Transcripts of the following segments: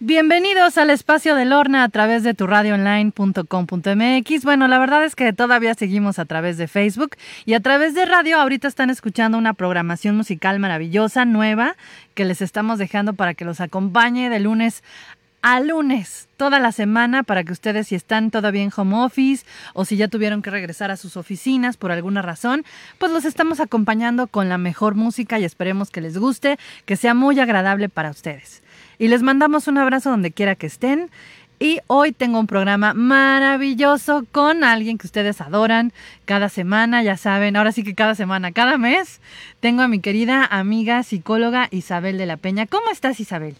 Bienvenidos al espacio de Lorna a través de tu radioonline.com.mx. Bueno, la verdad es que todavía seguimos a través de Facebook y a través de radio. Ahorita están escuchando una programación musical maravillosa, nueva, que les estamos dejando para que los acompañe de lunes a lunes, toda la semana, para que ustedes si están todavía en home office o si ya tuvieron que regresar a sus oficinas por alguna razón, pues los estamos acompañando con la mejor música y esperemos que les guste, que sea muy agradable para ustedes. Y les mandamos un abrazo donde quiera que estén. Y hoy tengo un programa maravilloso con alguien que ustedes adoran cada semana, ya saben, ahora sí que cada semana, cada mes, tengo a mi querida amiga psicóloga Isabel de la Peña. ¿Cómo estás Isabel?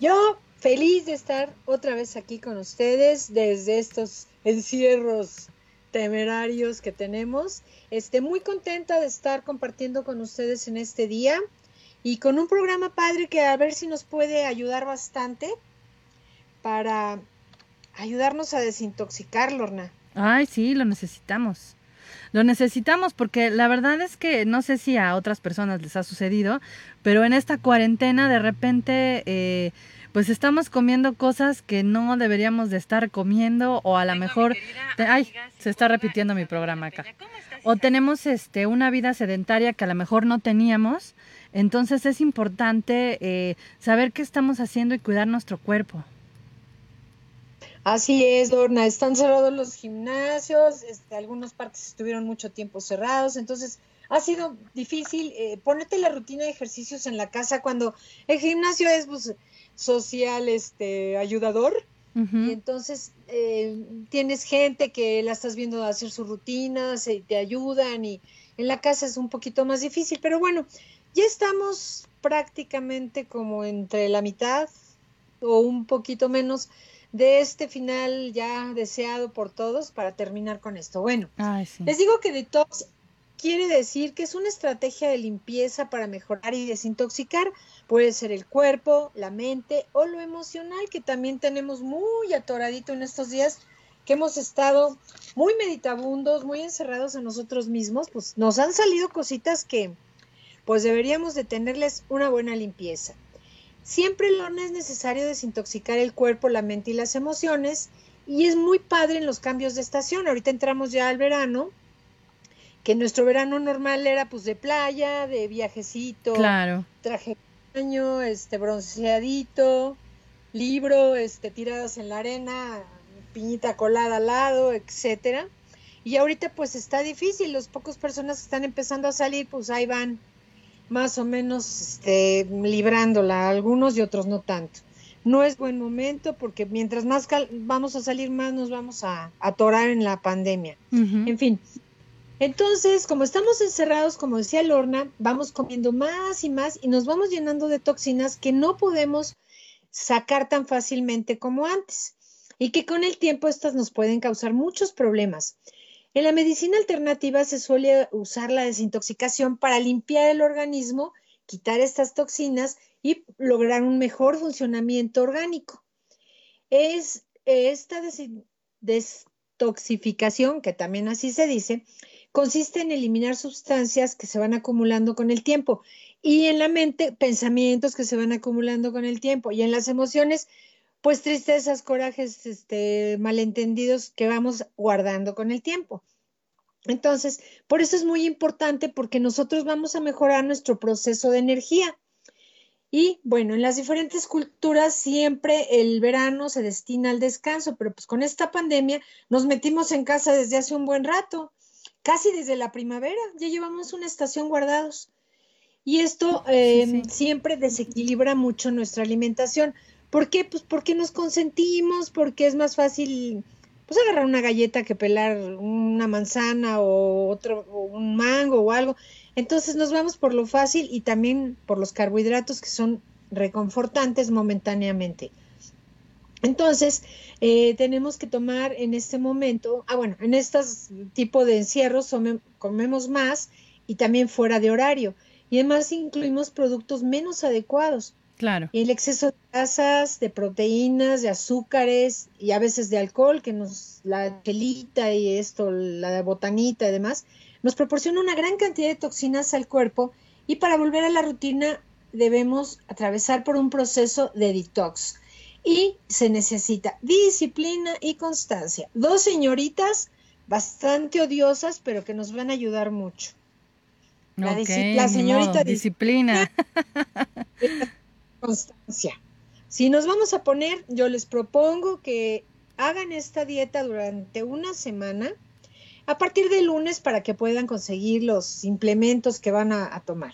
Yo feliz de estar otra vez aquí con ustedes desde estos encierros temerarios que tenemos. Este, muy contenta de estar compartiendo con ustedes en este día y con un programa padre que a ver si nos puede ayudar bastante para ayudarnos a desintoxicar, Lorna. Ay, sí, lo necesitamos. Lo necesitamos porque la verdad es que no sé si a otras personas les ha sucedido, pero en esta cuarentena de repente eh, pues estamos comiendo cosas que no deberíamos de estar comiendo o a lo mejor ay, se está repitiendo mi programa acá. O tenemos este una vida sedentaria que a lo mejor no teníamos entonces es importante eh, saber qué estamos haciendo y cuidar nuestro cuerpo. Así es, Lorna. Están cerrados los gimnasios, este, algunas partes estuvieron mucho tiempo cerrados, entonces ha sido difícil eh, ponerte la rutina de ejercicios en la casa cuando el gimnasio es pues, social, este, ayudador. Y entonces eh, tienes gente que la estás viendo hacer sus rutinas, y te ayudan y en la casa es un poquito más difícil, pero bueno, ya estamos prácticamente como entre la mitad o un poquito menos de este final ya deseado por todos para terminar con esto. Bueno, les digo que detox quiere decir que es una estrategia de limpieza para mejorar y desintoxicar. Puede ser el cuerpo, la mente o lo emocional que también tenemos muy atoradito en estos días que hemos estado muy meditabundos, muy encerrados en nosotros mismos, pues nos han salido cositas que, pues deberíamos de tenerles una buena limpieza. Siempre no es necesario desintoxicar el cuerpo, la mente y las emociones y es muy padre en los cambios de estación. Ahorita entramos ya al verano, que nuestro verano normal era pues de playa, de viajecito, claro. traje de baño, este bronceadito, libro, este tiradas en la arena, piñita colada al lado, etcétera. Y ahorita pues está difícil, los pocos personas que están empezando a salir, pues ahí van más o menos este, librándola, algunos y otros no tanto. No es buen momento porque mientras más vamos a salir, más nos vamos a atorar en la pandemia. En fin. Entonces, como estamos encerrados, como decía Lorna, vamos comiendo más y más y nos vamos llenando de toxinas que no podemos sacar tan fácilmente como antes y que con el tiempo estas nos pueden causar muchos problemas. En la medicina alternativa se suele usar la desintoxicación para limpiar el organismo, quitar estas toxinas y lograr un mejor funcionamiento orgánico. Es esta desintoxicación, que también así se dice, consiste en eliminar sustancias que se van acumulando con el tiempo y en la mente pensamientos que se van acumulando con el tiempo y en las emociones pues tristezas, corajes, este, malentendidos que vamos guardando con el tiempo. Entonces, por eso es muy importante porque nosotros vamos a mejorar nuestro proceso de energía. Y bueno, en las diferentes culturas siempre el verano se destina al descanso, pero pues con esta pandemia nos metimos en casa desde hace un buen rato, casi desde la primavera, ya llevamos una estación guardados. Y esto eh, siempre desequilibra mucho nuestra alimentación. ¿Por qué? Pues porque nos consentimos, porque es más fácil pues agarrar una galleta que pelar una manzana o otro un mango o algo. Entonces nos vamos por lo fácil y también por los carbohidratos que son reconfortantes momentáneamente. Entonces, eh, tenemos que tomar en este momento, ah, bueno, en estos tipo de encierros comemos más y también fuera de horario. Y además incluimos productos menos adecuados. Claro. Y el exceso de grasas, de proteínas, de azúcares y a veces de alcohol, que nos, la chelita y esto, la botanita y demás, nos proporciona una gran cantidad de toxinas al cuerpo y para volver a la rutina debemos atravesar por un proceso de detox. Y se necesita disciplina y constancia. Dos señoritas bastante odiosas, pero que nos van a ayudar mucho. La, señorita disciplina. constancia. Si nos vamos a poner, yo les propongo que hagan esta dieta durante una semana a partir de lunes para que puedan conseguir los implementos que van a, tomar.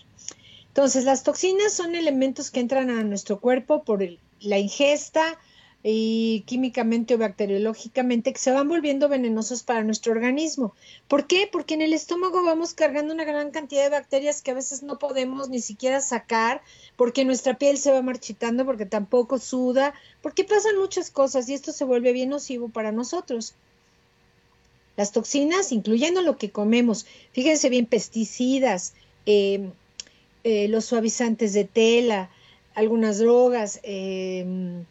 Entonces, las toxinas son elementos que entran a nuestro cuerpo por la ingesta, y químicamente o bacteriológicamente que se van volviendo venenosos para nuestro organismo. ¿Por qué? Porque en el estómago vamos cargando una gran cantidad de bacterias que a veces no podemos ni siquiera sacar porque nuestra piel se va marchitando, porque tampoco suda, porque pasan muchas cosas y esto se vuelve bien nocivo para nosotros. Las toxinas, incluyendo lo que comemos, fíjense bien, pesticidas, eh, eh, los suavizantes de tela, algunas drogas, eh,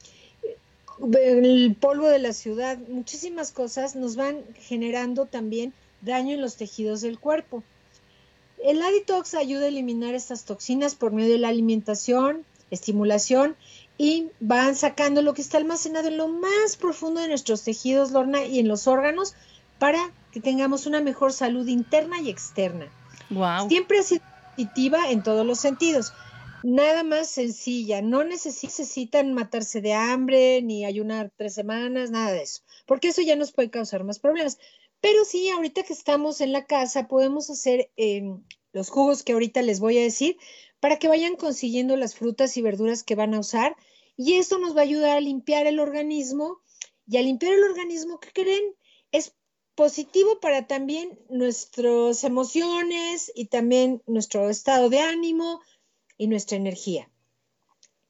el polvo de la ciudad, muchísimas cosas nos van generando también daño en los tejidos del cuerpo. El Aditox ayuda a eliminar estas toxinas por medio de la alimentación, estimulación y van sacando lo que está almacenado en lo más profundo de nuestros tejidos, Lorna, y en los órganos para que tengamos una mejor salud interna y externa. Wow. Siempre ha sido positiva en todos los sentidos nada más sencilla. No necesitan matarse de hambre ni ayunar tres semanas, nada de eso, porque eso ya nos puede causar más problemas. Pero sí, ahorita que estamos en la casa, podemos hacer em, los jugos que ahorita les voy a decir para que vayan consiguiendo las frutas y verduras que van a usar. Y esto nos va a ayudar a limpiar el organismo. Y al limpiar el organismo, ¿qué creen? Es positivo para también nuestras emociones y también nuestro estado de ánimo, y nuestra energía.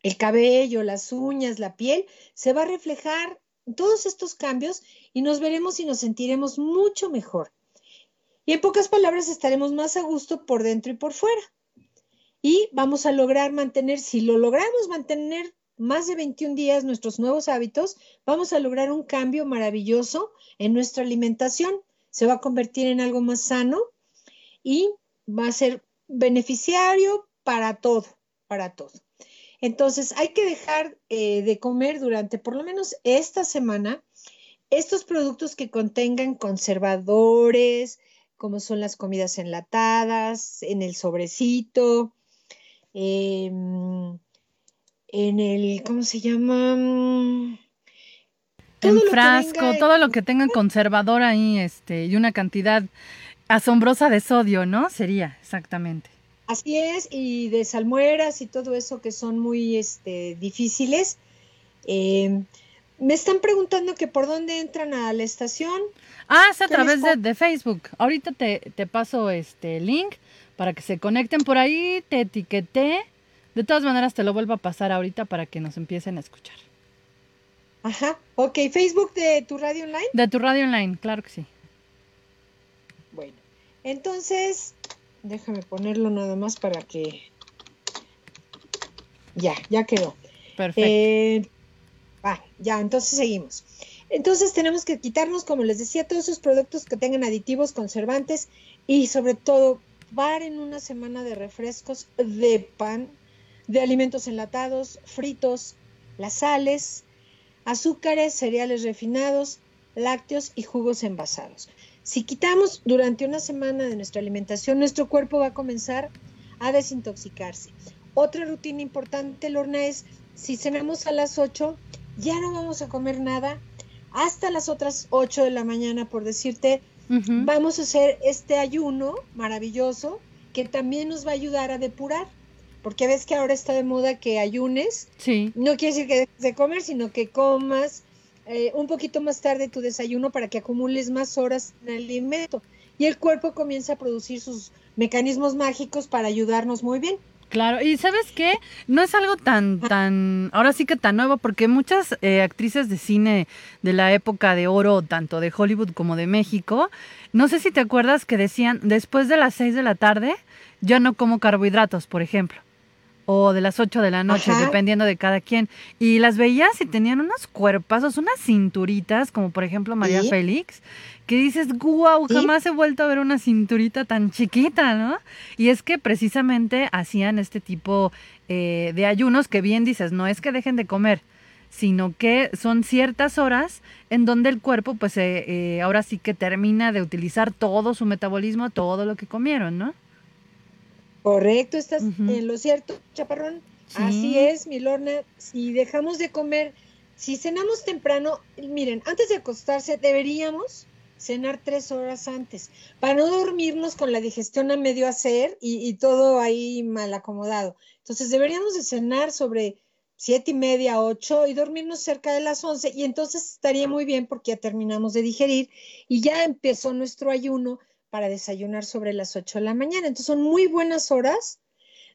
El cabello, las uñas, la piel, se va a reflejar todos estos cambios y nos veremos y nos sentiremos mucho mejor. Y en pocas palabras estaremos más a gusto por dentro y por fuera. Y vamos a lograr mantener, si lo logramos mantener más de 21 días nuestros nuevos hábitos, vamos a lograr un cambio maravilloso en nuestra alimentación. Se va a convertir en algo más sano y va a ser beneficiario para todo, para todo. Entonces, hay que dejar eh, de comer durante por lo menos esta semana estos productos que contengan conservadores, como son las comidas enlatadas, en el sobrecito, em, en el, ¿cómo se llama? en frasco, todo lo que tenga conservador ahí, este, y una cantidad asombrosa de sodio, ¿no? Sería, exactamente. Así es, y de salmueras y todo eso que son muy este, difíciles. Eh, me están preguntando que por dónde entran a la estación. Ah, es a través de, Facebook. Ahorita te, te, paso este link para que se conecten por ahí, te etiqueté. De todas maneras te lo vuelvo a pasar ahorita para que nos empiecen a escuchar. Ajá, ok, Facebook de tu radio online. De tu radio online, claro que sí. Bueno, entonces Déjame ponerlo nada más para que... Ya, ya quedó. Perfecto. Eh, ya, entonces seguimos. Entonces tenemos que quitarnos, como les decía, todos esos productos que tengan aditivos, conservantes y sobre todo en una semana de refrescos, de pan, de alimentos enlatados, fritos, las sales, azúcares, cereales refinados, lácteos y jugos envasados. Si quitamos durante una semana de nuestra alimentación, nuestro cuerpo va a comenzar a desintoxicarse. Otra rutina importante, Lorna, es si cenamos a las 8, ya no vamos a comer nada hasta las otras 8 de la mañana, por decirte, vamos a hacer este ayuno maravilloso que también nos va a ayudar a depurar. Porque ves que ahora está de moda que ayunes. Sí. No quiere decir que dejes de comer, sino que comas eh, un poquito más tarde tu desayuno para que acumules más horas en el alimento. Y el cuerpo comienza a producir sus mecanismos mágicos para ayudarnos muy bien. Claro, y sabes qué, no es algo tan, tan, ahora sí que tan nuevo, porque muchas eh, actrices de cine de la época de oro, tanto de Hollywood como de México, no sé si te acuerdas que decían, después de las 6 de la tarde, yo no como carbohidratos, por ejemplo o de las 8 de la noche, dependiendo de cada quien. Y las veías y tenían unos cuerpazos, unas cinturitas, como por ejemplo María Félix, que dices, guau, jamás he vuelto a ver una cinturita tan chiquita, ¿no? Y es que precisamente hacían este tipo eh, de ayunos que bien dices, no es que dejen de comer, sino que son ciertas horas en donde el cuerpo, pues eh, eh, ahora sí que termina de utilizar todo su metabolismo, todo lo que comieron, ¿no? Correcto, estás en lo cierto, chaparrón. Así es, mi Lorna. Si dejamos de comer, si cenamos temprano, miren, antes de acostarse deberíamos cenar tres horas antes, para no dormirnos con la digestión a medio hacer y, todo ahí mal acomodado. Entonces deberíamos de cenar sobre siete y media, ocho y dormirnos cerca de las once y entonces estaría muy bien porque ya terminamos de digerir y ya empezó nuestro ayuno para desayunar sobre las ocho de la mañana. Entonces son muy buenas horas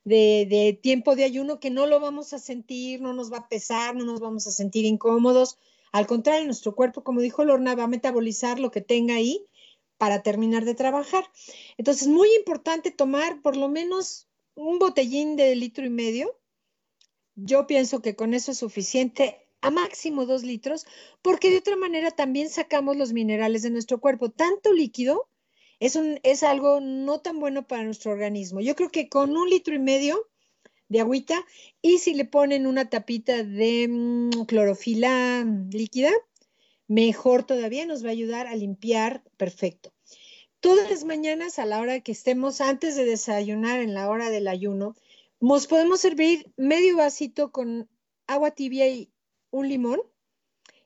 de, de, tiempo de ayuno que no lo vamos a sentir, no nos va a pesar, no nos vamos a sentir incómodos. Al contrario, nuestro cuerpo, como dijo Lorna, va a metabolizar lo que tenga ahí para terminar de trabajar. Entonces, muy importante tomar por lo menos un botellín de litro y medio. Yo pienso que con eso es suficiente, a máximo dos litros, porque de otra manera también sacamos los minerales de nuestro cuerpo. Tanto líquido es, un, es algo no tan bueno para nuestro organismo. Yo creo que con un litro y medio de agüita y si le ponen una tapita de mm, clorofila líquida, mejor todavía nos va a ayudar a limpiar perfecto. Todas las mañanas a la hora que estemos antes de desayunar, en la hora del ayuno, nos podemos servir medio vasito con agua tibia y un limón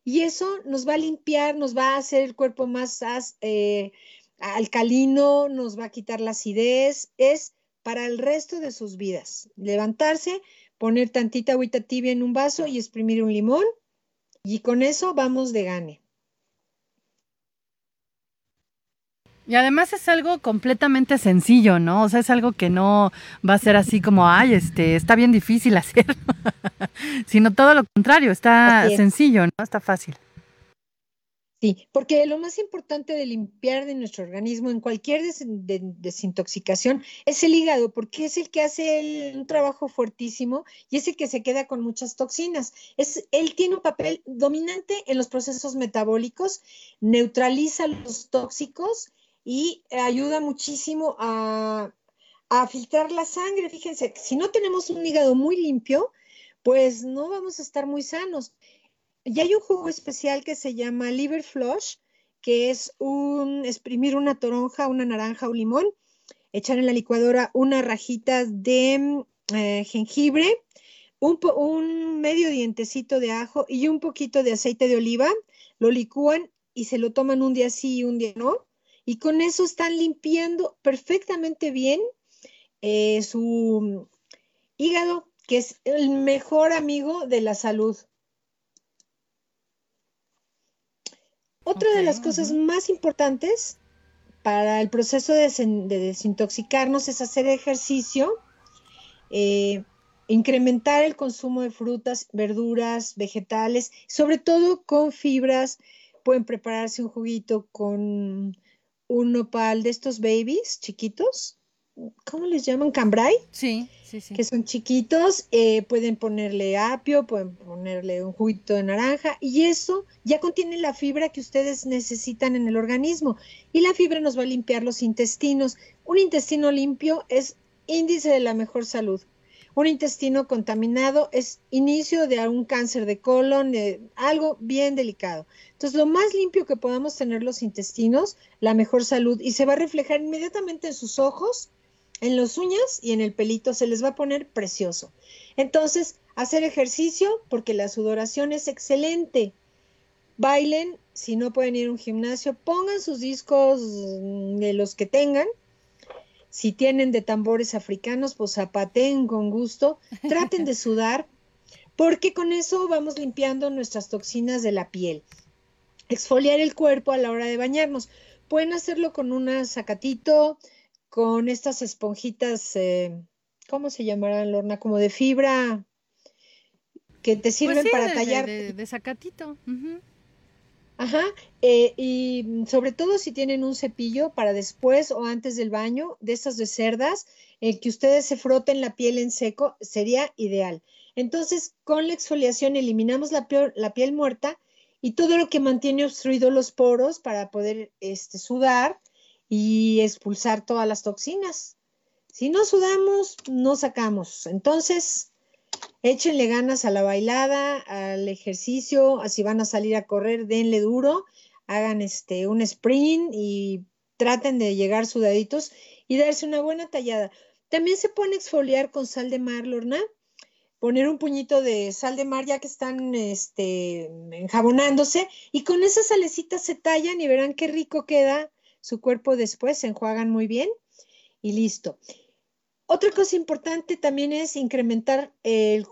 y eso nos va a limpiar, nos va a hacer el cuerpo más eh, alcalino, nos va a quitar la acidez, es para el resto de sus vidas. Levantarse, poner tantita agüita tibia en un vaso y exprimir un limón y con eso vamos de gane. Y además es algo completamente sencillo, ¿no? O sea, es algo que no va a ser así como, ay, este, está bien difícil hacer, sino todo lo contrario, está sencillo, ¿no? Está fácil. Sí, porque lo más importante de limpiar de nuestro organismo en cualquier desintoxicación es el hígado, porque es el que hace un trabajo fuertísimo y es el que se queda con muchas toxinas. Es, él tiene un papel dominante en los procesos metabólicos, neutraliza los tóxicos y ayuda muchísimo a, a filtrar la sangre. Fíjense, si no tenemos un hígado muy limpio, pues no vamos a estar muy sanos. Y hay un jugo especial que se llama Liver Flush, que es un exprimir una toronja, una naranja o limón, echar en la licuadora una rajita de eh, jengibre, un, un, medio dientecito de ajo y un poquito de aceite de oliva, lo licúan y se lo toman un día sí y un día no. Y con eso están limpiando perfectamente bien eh, su hígado, que es el mejor amigo de la salud. Otra de las cosas más importantes para el proceso de, desintoxicarnos es hacer ejercicio, eh, incrementar el consumo de frutas, verduras, vegetales, sobre todo con fibras. Pueden prepararse un juguito con un nopal de estos babies chiquitos. ¿Cómo les llaman? ¿Cambrai? Sí que son chiquitos, eh, pueden ponerle apio, pueden ponerle un juguito de naranja y eso ya contiene la fibra que ustedes necesitan en el organismo y la fibra nos va a limpiar los intestinos. Un intestino limpio es índice de la mejor salud. Un intestino contaminado es inicio de un cáncer de colon, algo bien delicado. Entonces, lo más limpio que podamos tener los intestinos, la mejor salud y se va a reflejar inmediatamente en sus ojos, en los uñas y en el pelito se les va a poner precioso. Entonces, hacer ejercicio porque la sudoración es excelente. Bailen, si no pueden ir a un gimnasio, pongan sus discos de los que tengan. Si tienen de tambores africanos, pues zapateen con gusto. Traten de sudar, porque con eso vamos limpiando nuestras toxinas de la piel. Exfoliar el cuerpo a la hora de bañarnos. Pueden hacerlo con un sacatito, con estas esponjitas, eh, ¿cómo se llamarán, Lorna? Como de fibra que te pues sirven para tallar. De, de, sacatito. Ajá, eh, y sobre todo si tienen un cepillo para después o antes del baño, de estas de cerdas, el que ustedes se froten la piel en seco sería ideal. Entonces, con la exfoliación eliminamos la piel, la piel muerta y todo lo que mantiene obstruidos los poros para poder este, sudar y expulsar todas las toxinas. Si no sudamos, no sacamos. Entonces, échenle ganas a la bailada, al ejercicio, así van a salir a correr, denle duro, hagan este un sprint y traten de llegar sudaditos y darse una buena tallada. También se pone exfoliar con sal de mar, Lorna. Poner un puñito de sal de mar ya que están este, enjabonándose y con esa salecita se tallan y verán qué rico queda su cuerpo después, se enjuagan muy bien y listo. Otra cosa importante también es incrementar el,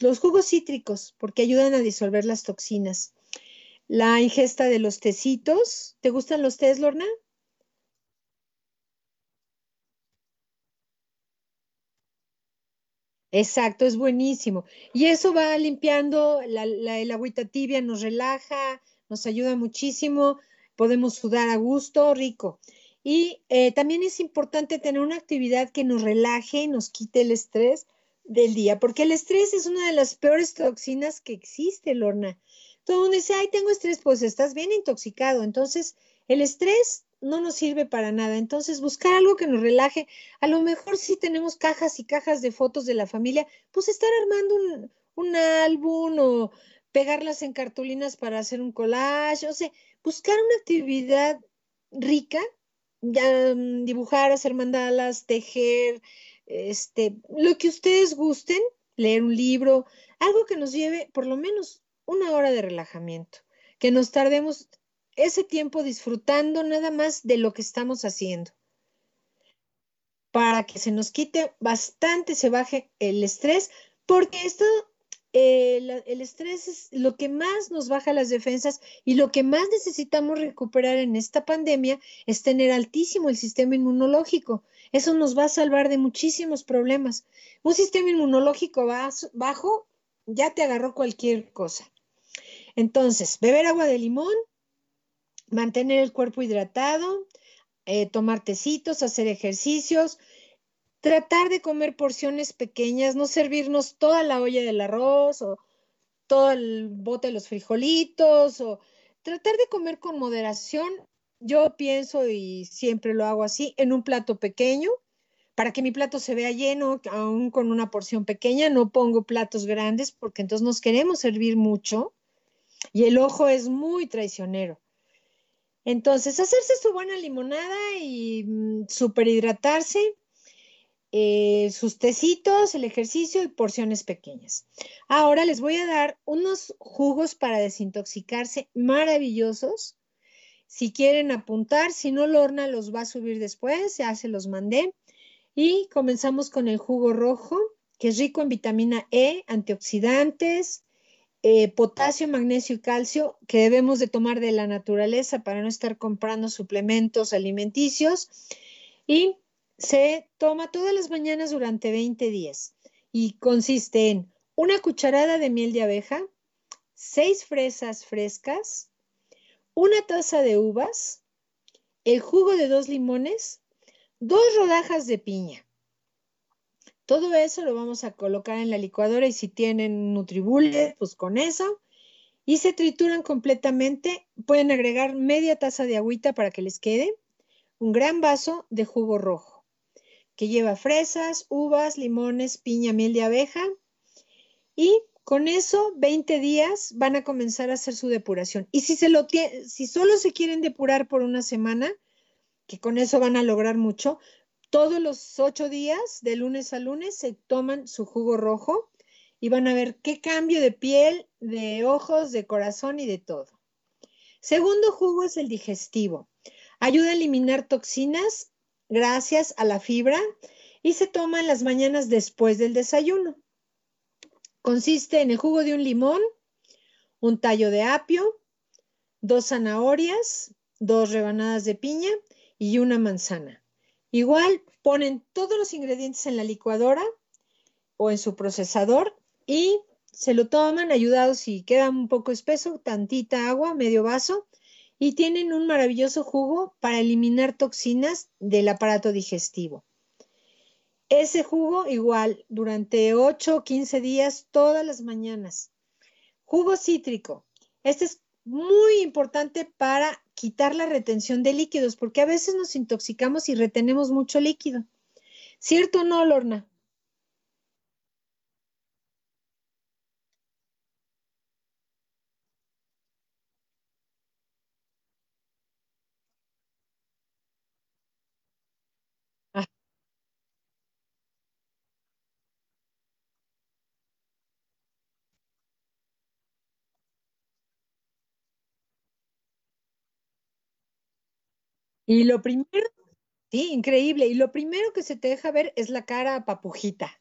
los jugos cítricos porque ayudan a disolver las toxinas. La ingesta de los tecitos. ¿Te gustan los tés, Lorna? Exacto, es buenísimo. Y eso va limpiando el agüita tibia, nos relaja, nos ayuda muchísimo, podemos sudar a gusto, rico. Y eh, también es importante tener una actividad que nos relaje y nos quite el estrés del día, porque el estrés es una de las peores toxinas que existe, Lorna. Todo el mundo dice, ay, tengo estrés, pues estás bien intoxicado. Entonces, el estrés no nos sirve para nada. Entonces, buscar algo que nos relaje. A lo mejor si tenemos cajas y cajas de fotos de la familia, pues estar armando un, un álbum o pegarlas en cartulinas para hacer un collage, o sea, buscar una actividad rica mm, dibujar, hacer mandalas, tejer, este, lo que ustedes gusten, leer un libro, algo que nos lleve por lo menos una hora de relajamiento, que nos tardemos ese tiempo disfrutando nada más de lo que estamos haciendo, para que se nos quite bastante, se baje el estrés, porque esto el, estrés es lo que más nos baja las defensas y lo que más necesitamos recuperar en esta pandemia es tener altísimo el sistema inmunológico. Eso nos va a salvar de muchísimos problemas. Un sistema inmunológico bajo ya te agarró cualquier cosa. Entonces, beber agua de limón, mantener el cuerpo hidratado, eh, tomar tecitos, hacer ejercicios, tratar de comer porciones pequeñas, no servirnos toda la olla del arroz o todo el bote de los frijolitos o tratar de comer con moderación. Yo pienso y siempre lo hago así, en un plato pequeño, para que mi plato se vea lleno, aún con una porción pequeña, no pongo platos grandes porque entonces nos queremos servir mucho y el ojo es muy traicionero. Entonces, hacerse su buena limonada y mm, superhidratarse eh, sus tecitos, el ejercicio y porciones pequeñas. Ahora les voy a dar unos jugos para desintoxicarse maravillosos. Si quieren apuntar, si no, Lorna los va a subir después, ya se los mandé. Y comenzamos con el jugo rojo, que es rico en vitamina E, antioxidantes, eh, potasio, magnesio y calcio, que debemos de tomar de la naturaleza para no estar comprando suplementos alimenticios. Y se toma todas las mañanas durante 20 días y consiste en una cucharada de miel de abeja, seis fresas frescas, una taza de uvas, el jugo de dos limones, dos rodajas de piña. Todo eso lo vamos a colocar en la licuadora y si tienen Nutribullet, pues con eso. Y se trituran completamente. Pueden agregar media taza de agüita para que les quede. Un gran vaso de jugo rojo que lleva fresas, uvas, limones, piña, miel de abeja. Y con eso, 20 días van a comenzar a hacer su depuración. Y si, solo se quieren depurar por una semana, que con eso van a lograr mucho, todos los ocho días, de lunes a lunes, se toman su jugo rojo y van a ver qué cambio de piel, de ojos, de corazón y de todo. Segundo jugo es el digestivo. Ayuda a eliminar toxinas gracias a la fibra y se toma en las mañanas después del desayuno. Consiste en el jugo de un limón, un tallo de apio, dos zanahorias, dos rebanadas de piña y una manzana. Igual ponen todos los ingredientes en la licuadora o en su procesador y se lo toman ayudados si queda un poco espeso, tantita agua, medio vaso y tienen un maravilloso jugo para eliminar toxinas del aparato digestivo. Ese jugo igual durante 8 o 15 días todas las mañanas. Jugo cítrico. Este es muy importante para quitar la retención de líquidos porque a veces nos intoxicamos y retenemos mucho líquido. ¿Cierto o no, Lorna? Y lo primero, sí, increíble. Y lo primero que se te deja ver es la cara papujita.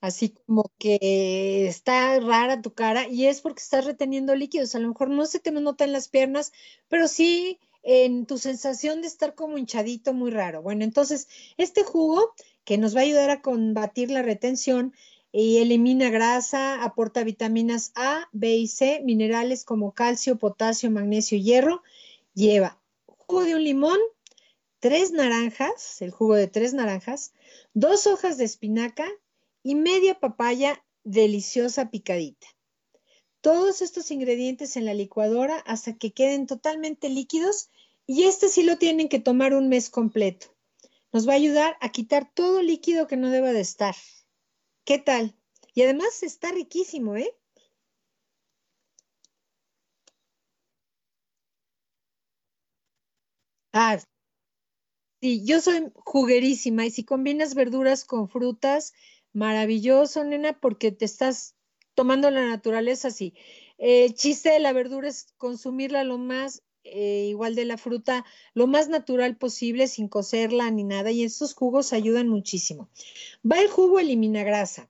Así como que está rara tu cara y es porque estás reteniendo líquidos. A lo mejor no se te nota en las piernas, pero sí en tu sensación de estar como hinchadito, muy raro. Bueno, entonces, este jugo que nos va a ayudar a combatir la retención y elimina grasa, aporta vitaminas A, B y C, minerales como calcio, potasio, magnesio y hierro, lleva jugo de un limón, tres naranjas, el jugo de tres naranjas, dos hojas de espinaca y media papaya deliciosa picadita. Todos estos ingredientes en la licuadora hasta que queden totalmente líquidos y este sí lo tienen que tomar un mes completo. Nos va a ayudar a quitar todo líquido que no deba de estar. ¿Qué tal? Y además está riquísimo, ¿eh? Ah, sí, yo soy juguerísima y si combinas verduras con frutas, maravilloso, nena, porque te estás tomando la naturaleza así. El chiste de la verdura es consumirla lo más eh, igual de la fruta, lo más natural posible, sin cocerla ni nada, y estos jugos ayudan muchísimo. Va el jugo, elimina grasa.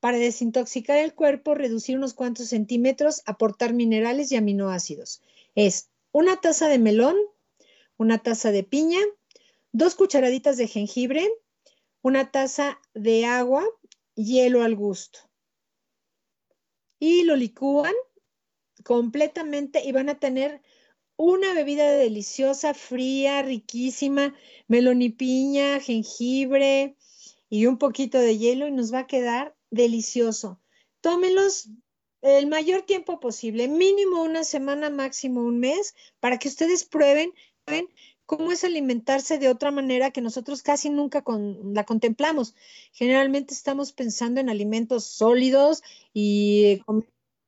Para desintoxicar el cuerpo, reducir unos cuantos centímetros, aportar minerales y aminoácidos. Es una taza de melón, una taza de piña, dos cucharaditas de jengibre, una taza de agua, hielo al gusto. Y lo licúan completamente y van a tener una bebida deliciosa, fría, riquísima, melón y piña, jengibre y un poquito de hielo y nos va a quedar delicioso. Tómenlos el mayor tiempo posible, mínimo una semana, máximo un mes, para que ustedes prueben, cómo es alimentarse de otra manera que nosotros casi nunca la contemplamos. Generalmente estamos pensando en alimentos sólidos y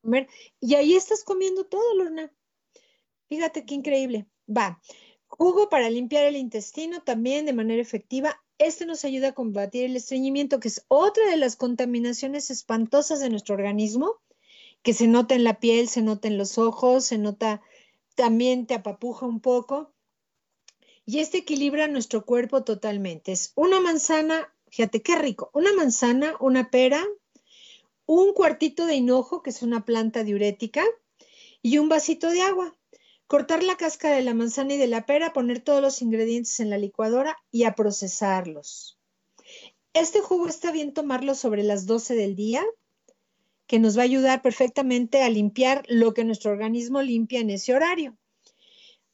comer, y ahí estás comiendo todo, Lorna. Fíjate qué increíble. Va. Jugo para limpiar el intestino también de manera efectiva. Este nos ayuda a combatir el estreñimiento, que es otra de las contaminaciones espantosas de nuestro organismo, que se nota en la piel, se nota en los ojos, se nota también te apapuja un poco. Y este equilibra nuestro cuerpo totalmente. Es una manzana, fíjate qué rico, una manzana, una pera, un cuartito de hinojo, que es una planta diurética, y un vasito de agua. Cortar la cáscara de la manzana y de la pera, poner todos los ingredientes en la licuadora y a procesarlos. Este jugo está bien tomarlo sobre las 12 del día, que nos va a ayudar perfectamente a limpiar lo que nuestro organismo limpia en ese horario.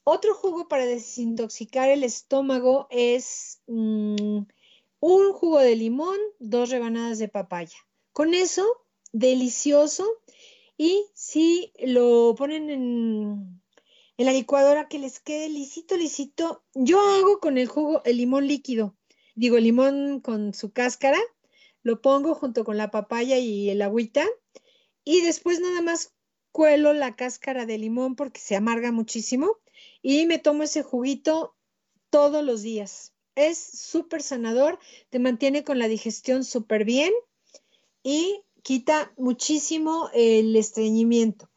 Otro jugo para desintoxicar el estómago es mm, un jugo de limón, dos rebanadas de papaya. Con eso, delicioso. Y si lo ponen en en la licuadora que les quede lisito, lisito. Yo hago con el jugo el limón líquido, digo el limón con su cáscara, lo pongo junto con la papaya y el agüita y después nada más cuelo la cáscara de limón porque se amarga muchísimo y me tomo ese juguito todos los días. Es súper sanador, te mantiene con la digestión súper bien y quita muchísimo el estreñimiento.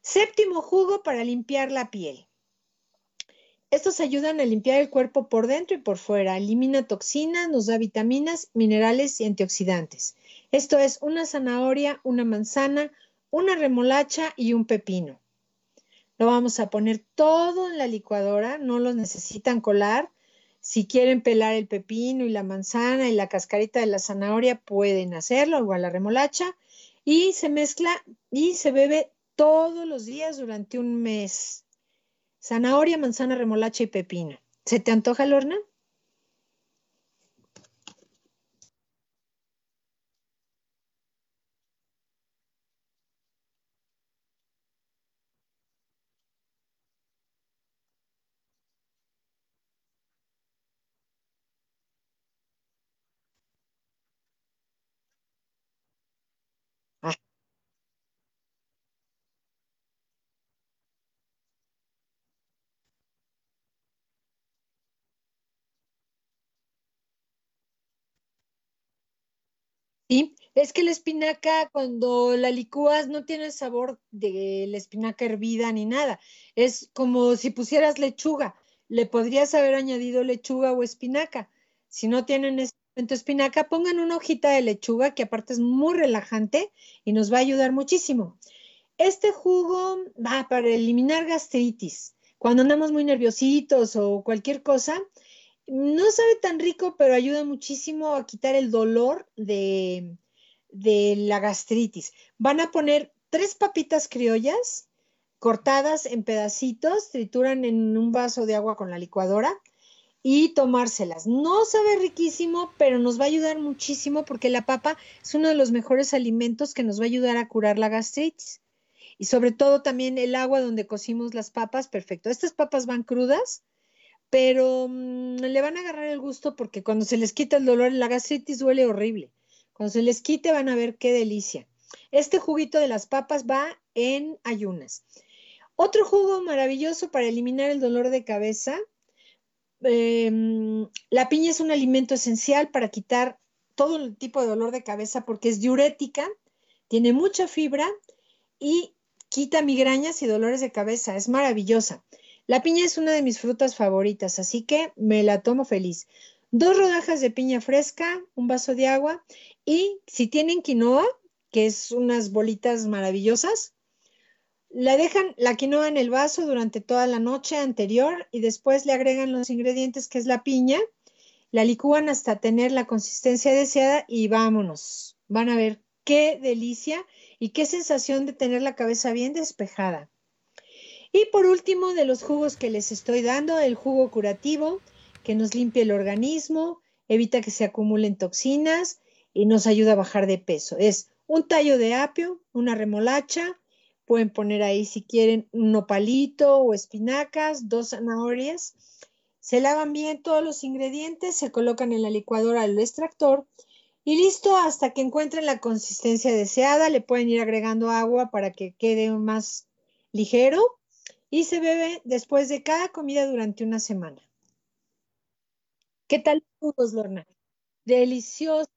Séptimo jugo para limpiar la piel. Estos ayudan a limpiar el cuerpo por dentro y por fuera, elimina toxinas, nos da vitaminas, minerales y antioxidantes. Esto es una zanahoria, una manzana, una remolacha y un pepino. Lo vamos a poner todo en la licuadora, no los necesitan colar. Si quieren pelar el pepino y la manzana y la cascarita de la zanahoria, pueden hacerlo, igual la remolacha, y se mezcla y se bebe todos los días durante un mes. Zanahoria, manzana, remolacha y pepino. ¿Se te antoja, Lorna? Sí, es que la espinaca cuando la licúas no tiene sabor de la espinaca hervida ni nada. Es como si pusieras lechuga. le podrías haber añadido lechuga o espinaca. Si no tienen este espinaca, pongan una hojita de lechuga que aparte es muy relajante y nos va a ayudar muchísimo. Este jugo va para eliminar gastritis. Cuando andamos muy nerviositos o cualquier cosa, no sabe tan rico, pero ayuda muchísimo a quitar el dolor de, de la gastritis. Van a poner tres papitas criollas cortadas en pedacitos, trituran en un vaso de agua con la licuadora y tomárselas. No sabe riquísimo, pero nos va a ayudar muchísimo porque la papa es uno de los mejores alimentos que nos va a ayudar a curar la gastritis. Y sobre todo también el agua donde cocimos las papas, perfecto. Estas papas van crudas, pero mm, le van a agarrar el gusto porque cuando se les quita el dolor, la gastritis duele horrible. Cuando se les quite van a ver qué delicia. Este juguito de las papas va en ayunas. Otro jugo maravilloso para eliminar el dolor de cabeza. Em, la piña es un alimento esencial para quitar todo el tipo de dolor de cabeza porque es diurética, tiene mucha fibra y quita migrañas y dolores de cabeza. Es maravillosa. La piña es una de mis frutas favoritas, así que me la tomo feliz. Dos rodajas de piña fresca, un vaso de agua y si tienen quinoa, que es unas bolitas maravillosas, la dejan la quinoa en el vaso durante toda la noche anterior y después le agregan los ingredientes que es la piña, la licúan hasta tener la consistencia deseada y vámonos. Van a ver qué delicia y qué sensación de tener la cabeza bien despejada. Y por último, de los jugos que les estoy dando, el jugo curativo, que nos limpia el organismo, evita que se acumulen toxinas y nos ayuda a bajar de peso. Es un tallo de apio, una remolacha, Pueden poner ahí si quieren un nopalito o espinacas, dos zanahorias. Se lavan bien todos los ingredientes, se colocan en la licuadora del extractor y listo hasta que encuentren la consistencia deseada. Le pueden ir agregando agua para que quede más ligero y se bebe después de cada comida durante una semana. ¿Qué tal jugos, Lorna? Delicioso.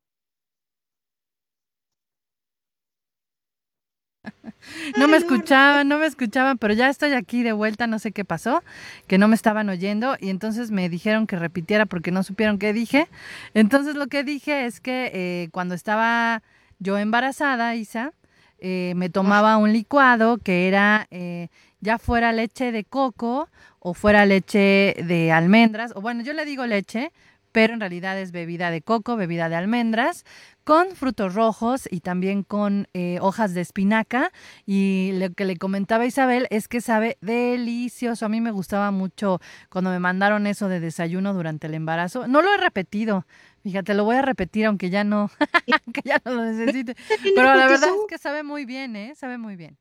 No me escuchaban, no me escuchaban, pero ya estoy aquí de vuelta, no sé qué pasó, que no me estaban oyendo y entonces me dijeron que repitiera porque no supieron qué dije. Entonces lo que dije es que eh, cuando estaba yo embarazada, Isa, eh, me tomaba un licuado que era eh, ya fuera leche de coco o fuera leche de almendras, o bueno, yo le digo leche, pero en realidad es bebida de coco, bebida de almendras, con frutos rojos y también con eh, hojas de espinaca. Y lo que le comentaba Isabel es que sabe delicioso. A mí me gustaba mucho cuando me mandaron eso de desayuno durante el embarazo. No lo he repetido. Fíjate, lo voy a repetir aunque ya no, aunque ya no lo necesite. Pero la verdad es que sabe muy bien, ¿eh? Sabe muy bien.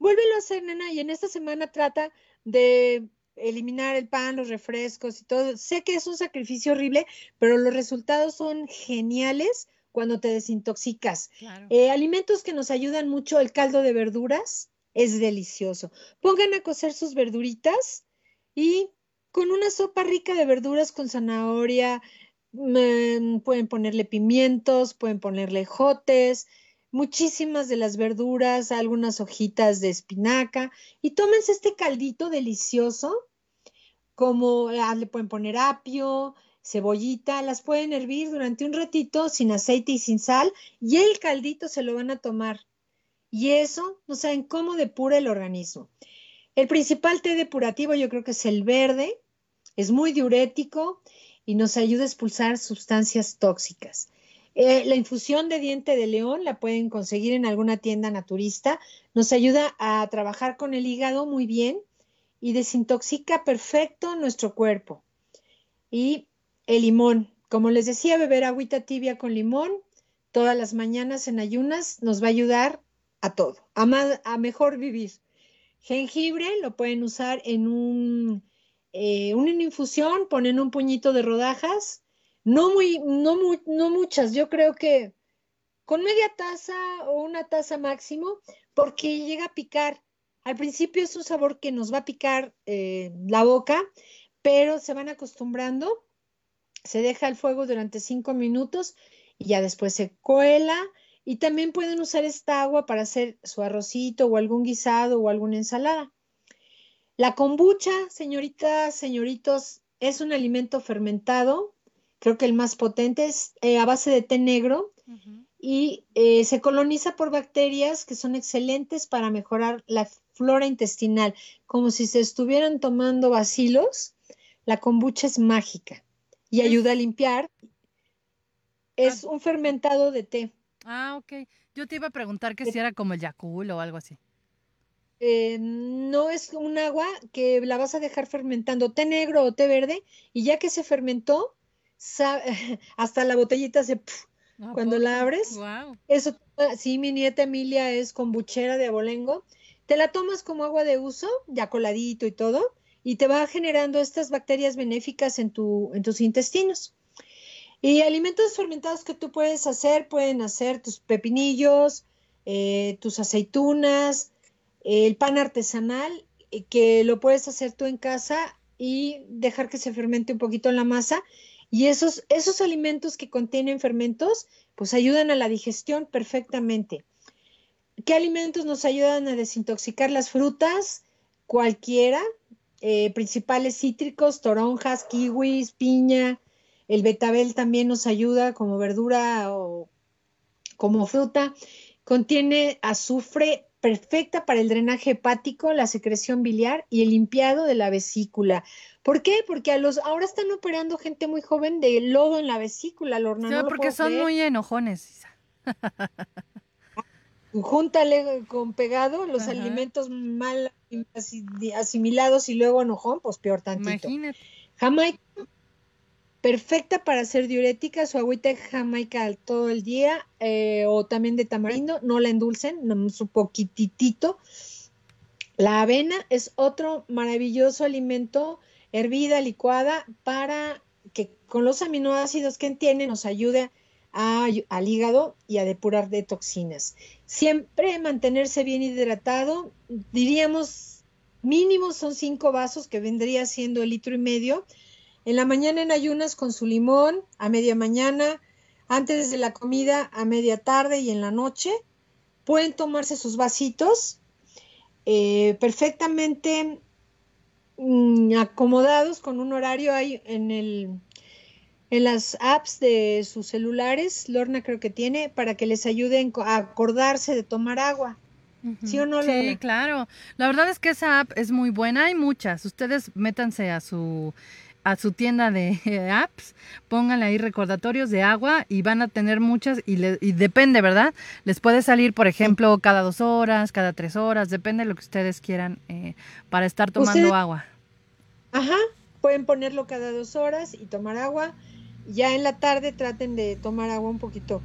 Vuélvelo a hacer, nena, y en esta semana trata de eliminar el pan, los refrescos y todo. Sé que es un sacrificio horrible, pero los resultados son geniales cuando te desintoxicas. Eh, alimentos que nos ayudan mucho, el caldo de verduras es delicioso. Pongan a cocer sus verduritas y con una sopa rica de verduras con zanahoria, mm, pueden ponerle pimientos, pueden ponerle jotes, muchísimas de las verduras, algunas hojitas de espinaca y tómense este caldito delicioso, como ah, le pueden poner apio, cebollita, las pueden hervir durante un ratito sin aceite y sin sal y el caldito se lo van a tomar. Y eso, no saben cómo depura el organismo. El principal té depurativo yo creo que es el verde, es muy diurético y nos ayuda a expulsar sustancias tóxicas. Eh, la infusión de diente de león la pueden conseguir en alguna tienda naturista. Nos ayuda a trabajar con el hígado muy bien y desintoxica perfecto nuestro cuerpo. Y el limón, como les decía, beber agüita tibia con limón todas las mañanas en ayunas nos va a ayudar a todo, a, a mejor vivir. Jengibre lo pueden usar en un, eh, una infusión, ponen un puñito de rodajas no muy, no, no muchas, yo creo que con media taza o una taza máximo, porque llega a picar. Al principio es un sabor que nos va a picar eh, la boca, pero se van acostumbrando. Se deja al fuego durante cinco minutos y ya después se cuela. Y también pueden usar esta agua para hacer su arrocito o algún guisado o alguna ensalada. La kombucha, señoritas, señoritos, es un alimento fermentado, creo que el más potente es eh, a base de té negro y eh, se coloniza por bacterias que son excelentes para mejorar la flora intestinal, como si se estuvieran tomando bacilos. La kombucha es mágica y ayuda a limpiar. Es un fermentado de té. Ah, ok. Yo te iba a preguntar que si era como el Yakul o algo así. Eh, no es un agua que la vas a dejar fermentando, té negro o té verde, y ya que se fermentó, hasta la botellita se... cuando la abres, eso, sí, mi nieta Emilia es kombuchera de abolengo, te la tomas como agua de uso, ya coladito y todo, y te va generando estas bacterias benéficas en, tu, en tus intestinos. Y alimentos fermentados que tú puedes hacer, pueden hacer tus pepinillos, eh, tus aceitunas, el pan artesanal, eh, que lo puedes hacer tú en casa y dejar que se fermente un poquito en la masa. Y esos, esos alimentos que contienen fermentos, pues ayudan a la digestión perfectamente. ¿Qué alimentos nos ayudan a desintoxicar las frutas? Cualquiera, eh, principales cítricos, toronjas, kiwis, piña. El betabel también nos ayuda como verdura o como fruta. Contiene azufre perfecta para el drenaje hepático, la secreción biliar y el limpiado de la vesícula. ¿Por qué? Porque a los ahora están operando gente muy joven de lodo en la vesícula, Lorna. no porque son muy enojones. Júntale con pegado los alimentos mal asimilados y luego enojón, pues peor tantito. Imagínate. Jamaica perfecta para hacer diurética, su agüita de jamaica todo el día eh, o también de tamarindo, no la endulcen, un poquitito. La avena es otro maravilloso alimento hervida, licuada, para que con los aminoácidos que tiene nos ayude al hígado y a depurar de toxinas. Siempre mantenerse bien hidratado, diríamos mínimo son cinco vasos, que vendría siendo el litro y medio, en la mañana en ayunas con su limón, a media mañana, antes de la comida, a media tarde y en la noche. Pueden tomarse sus vasitos eh, perfectamente acomodados con un horario ahí en el en las apps de sus celulares, Lorna creo que tiene, para que les ayuden a acordarse de tomar agua. ¿Sí o no? Sí, claro. La verdad es que esa app es muy buena. Hay muchas. Ustedes métanse a su a su tienda de apps, pónganle ahí recordatorios de agua y van a tener muchas y, depende, ¿verdad? Les puede salir, por ejemplo, cada dos horas, cada tres horas, depende de lo que ustedes quieran eh, para estar tomando agua. Ajá, pueden ponerlo cada dos horas y tomar agua. Ya en la tarde traten de tomar agua un poquito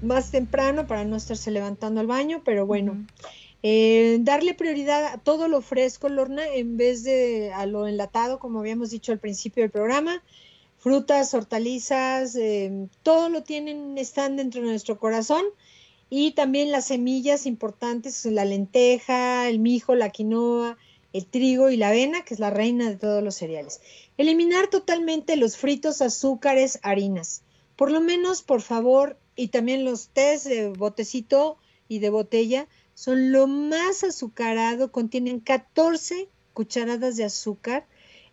más temprano para no estarse levantando al baño, pero bueno. Eh, darle prioridad a todo lo fresco, Lorna, en vez de a lo enlatado, como habíamos dicho al principio del programa. Frutas, hortalizas, eh, todo lo tienen, están dentro de nuestro corazón. Y también las semillas importantes, la lenteja, el mijo, la quinoa, el trigo y la avena, que es la reina de todos los cereales. Eliminar totalmente los fritos, azúcares, harinas. Por lo menos, por favor, y también los tés de botecito y de botella, son lo más azucarado, contienen 14 cucharadas de azúcar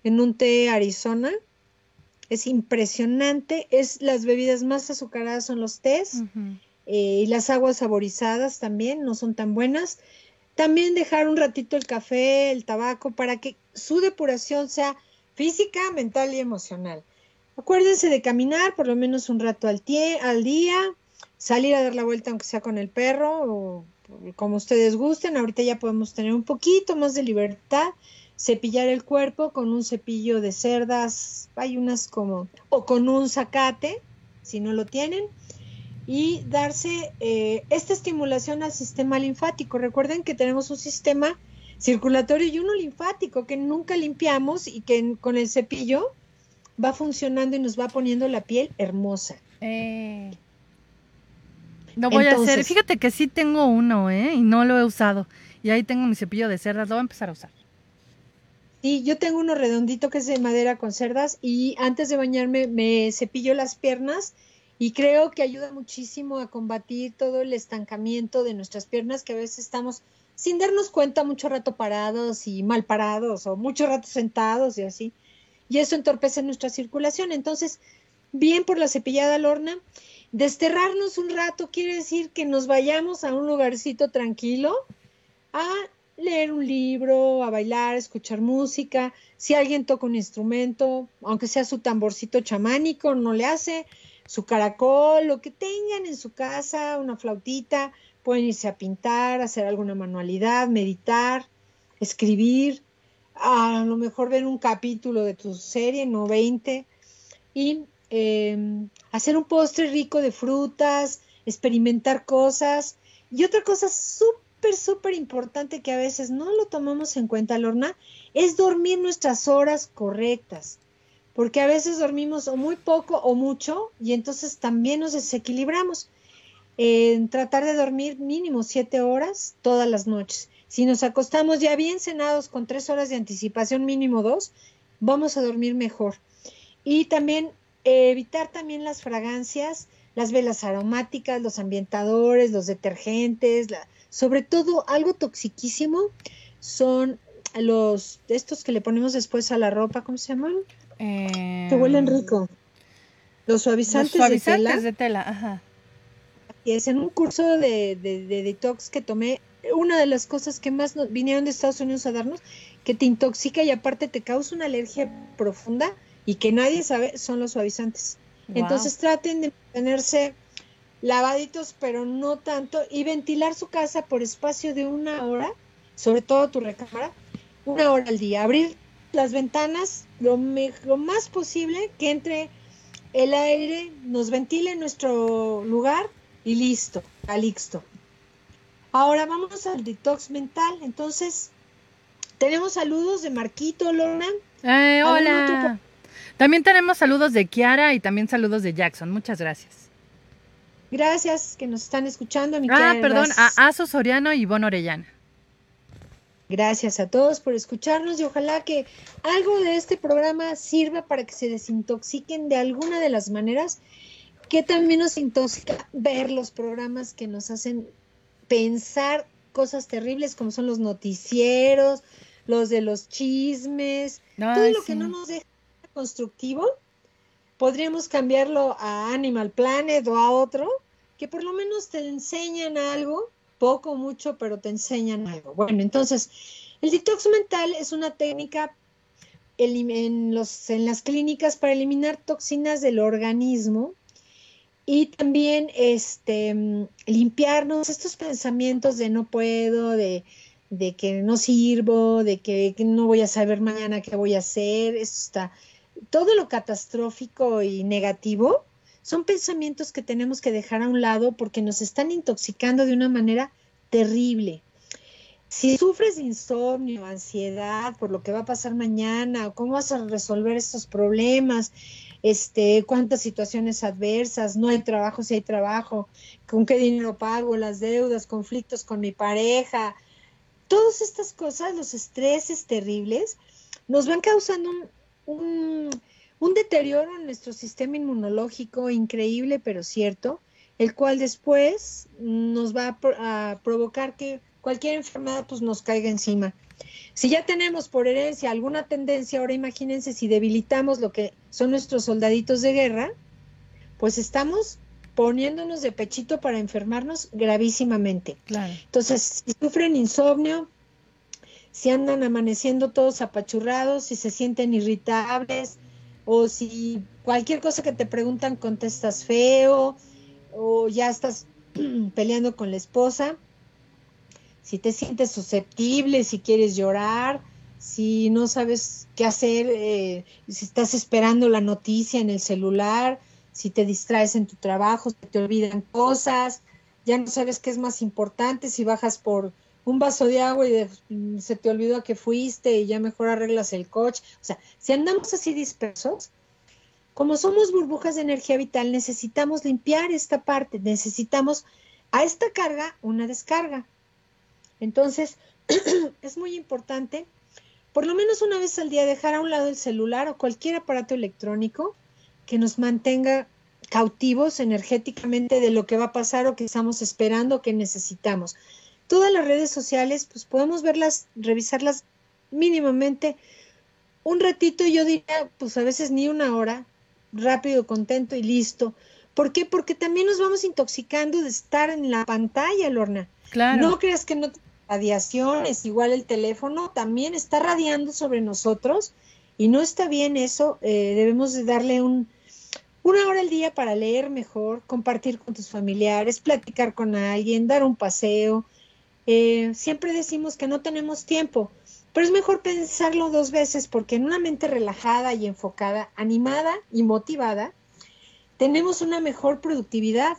en un té Arizona. Es impresionante, es las bebidas más azucaradas son los tés eh, y las aguas saborizadas también no son tan buenas. También dejar un ratito el café, el tabaco, para que su depuración sea física, mental y emocional. Acuérdense de caminar por lo menos un rato al, al día, salir a dar la vuelta aunque sea con el perro o como ustedes gusten. Ahorita ya podemos tener un poquito más de libertad. Cepillar el cuerpo con un cepillo de cerdas, hay unas como, o con un zacate, si no lo tienen, y darse eh, esta estimulación al sistema linfático. Recuerden que tenemos un sistema circulatorio y uno linfático que nunca limpiamos y que con el cepillo va funcionando y nos va poniendo la piel hermosa. Eh, no voy a hacer. Fíjate que sí tengo uno, ¿eh? Y no lo he usado. Y ahí tengo mi cepillo de cerdas. Lo voy a empezar a usar. Sí, yo tengo uno redondito que es de madera con cerdas y antes de bañarme me cepillo las piernas y creo que ayuda muchísimo a combatir todo el estancamiento de nuestras piernas que a veces estamos sin darnos cuenta mucho rato parados y mal parados o mucho rato sentados y así. Y eso entorpece nuestra circulación. Entonces, bien por la cepillada lorna. Desterrarnos un rato quiere decir que nos vayamos a un lugarcito tranquilo a leer un libro, a bailar, a escuchar música. Si alguien toca un instrumento, aunque sea su tamborcito chamánico, no le hace, su caracol, lo que tengan en su casa, una flautita, pueden irse a pintar, hacer alguna manualidad, meditar, escribir, a lo mejor ver un capítulo de tu serie, no 20, y em, hacer un postre rico de frutas, experimentar cosas. Y otra cosa súper, súper importante que a veces no lo tomamos en cuenta, Lorna, es dormir nuestras horas correctas. Porque a veces dormimos o muy poco o mucho y entonces también nos desequilibramos. En tratar de dormir mínimo siete horas todas las noches. Si nos acostamos ya bien cenados con tres horas de anticipación, mínimo dos, vamos a dormir mejor. Y también evitar también las fragancias, las velas aromáticas, los ambientadores, los detergentes, sobre todo algo toxiquísimo son los estos que le ponemos después a la ropa, ¿cómo se llaman? Que huelen rico. Los suavizantes, los suavizantes de tela. ajá. Y es en un curso de, de, de detox que tomé una de las cosas que más nos vinieron de Estados Unidos a darnos, que te intoxica y aparte te causa una alergia profunda y que nadie sabe, son los suavizantes. Entonces traten de mantenerse lavaditos, pero no tanto, y ventilar su casa por espacio de una hora, sobre todo tu recámara, una hora al día. Abrir las ventanas lo, lo más posible, que entre el aire, nos ventile nuestro lugar y listo, calixto. Ahora vamos al detox mental. Entonces, tenemos saludos de Marquito, Lorna. Eh, hola. También tenemos saludos de Kiara y también saludos de Jackson. Muchas gracias. Gracias que nos están escuchando. Mi ah, perdón, a Aso Soriano y Bon Orellana. Gracias a todos por escucharnos y ojalá que algo de este programa sirva para que se desintoxiquen de alguna de las maneras que también nos intoxica ver los programas que nos hacen pensar cosas terribles como son los noticieros, los de los chismes, todo lo que no nos deja constructivo, podríamos cambiarlo a Animal Planet o a otro, que por lo menos te enseñan algo, poco mucho, pero te enseñan algo. Bueno, entonces, el detox mental es una técnica en, los, en las clínicas para eliminar toxinas del organismo y también este, limpiarnos estos pensamientos de no puedo, de, de que no sirvo, de que, no voy a saber mañana qué voy a hacer, esto está, todo lo catastrófico y negativo son pensamientos que tenemos que dejar a un lado porque nos están intoxicando de una manera terrible. Si sufres de insomnio, ansiedad por lo que va a pasar mañana, cómo vas a resolver estos problemas, este, cuántas situaciones adversas, no hay trabajo si hay trabajo, con qué dinero pago, las deudas, conflictos con mi pareja, todas estas cosas, los estreses terribles, nos van causando un, deterioro en nuestro sistema inmunológico increíble, pero cierto, el cual después nos va a, a provocar que cualquier enfermedad pues nos caiga encima. Si ya tenemos por herencia alguna tendencia, ahora imagínense si debilitamos lo que son nuestros soldaditos de guerra, pues estamos poniéndonos de pechito para enfermarnos gravísimamente. Entonces, si sufren insomnio, si andan amaneciendo todos apachurrados, si se sienten irritables, o si cualquier cosa que te preguntan contestas feo, o ya estás peleando con la esposa, si te sientes susceptible, si quieres llorar, si no sabes qué hacer, eh, si estás esperando la noticia en el celular, si te distraes en tu trabajo, si te olvidan cosas, ya no sabes qué es más importante, si bajas por un vaso de agua y mm, se te olvidó que fuiste y ya mejor arreglas el coche. O sea, si andamos así dispersos, como somos burbujas de energía vital, necesitamos limpiar esta parte, necesitamos a esta carga una descarga. Entonces, es muy importante, por lo menos una vez al día, dejar a un lado el celular o cualquier aparato electrónico que nos mantenga cautivos energéticamente de lo que va a pasar o que estamos esperando o que necesitamos. Todas las redes sociales, pues podemos verlas, revisarlas mínimamente un ratito, yo diría, pues a veces ni una hora, rápido, contento y listo. ¿Por qué? Porque también nos vamos intoxicando de estar en la pantalla, Lorna. Claro. No creas que no radiación, es igual el teléfono, también está radiando sobre nosotros y no está bien eso. Eh, debemos de darle un, una hora al día para leer mejor, compartir con tus familiares, platicar con alguien, dar un paseo. Eh, siempre decimos que no tenemos tiempo, pero es mejor pensarlo dos veces porque en una mente relajada y enfocada, animada y motivada, tenemos una mejor productividad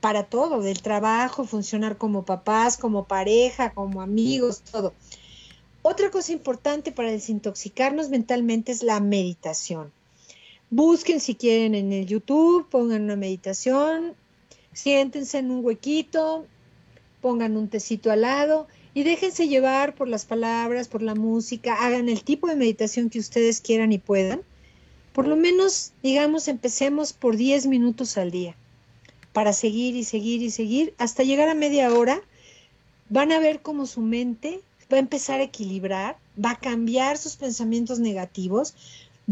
para todo, del trabajo, funcionar como papás, como pareja, como amigos, todo. Otra cosa importante para desintoxicarnos mentalmente es la meditación. Busquen si quieren en el YouTube, pongan una meditación, siéntense en un huequito, pongan un tecito al lado y déjense llevar por las palabras, por la música, hagan el tipo de meditación que ustedes quieran y puedan. Por lo menos, digamos, empecemos por 10 minutos al día para seguir y seguir y seguir hasta llegar a media hora. Van a ver cómo su mente va a empezar a equilibrar, va a cambiar sus pensamientos negativos,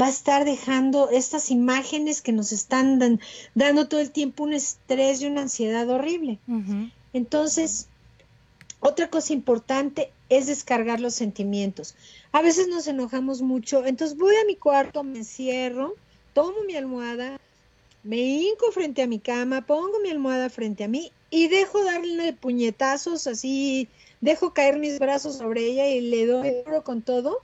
va a estar dejando estas imágenes que nos están dando todo el tiempo un estrés y una ansiedad horrible. Entonces, otra cosa importante es descargar los sentimientos. A veces nos enojamos mucho, entonces voy a mi cuarto, me encierro, tomo mi almohada, me hinco frente a mi cama, pongo mi almohada frente a mí y dejo darle puñetazos así, dejo caer mis brazos sobre ella y le doy con todo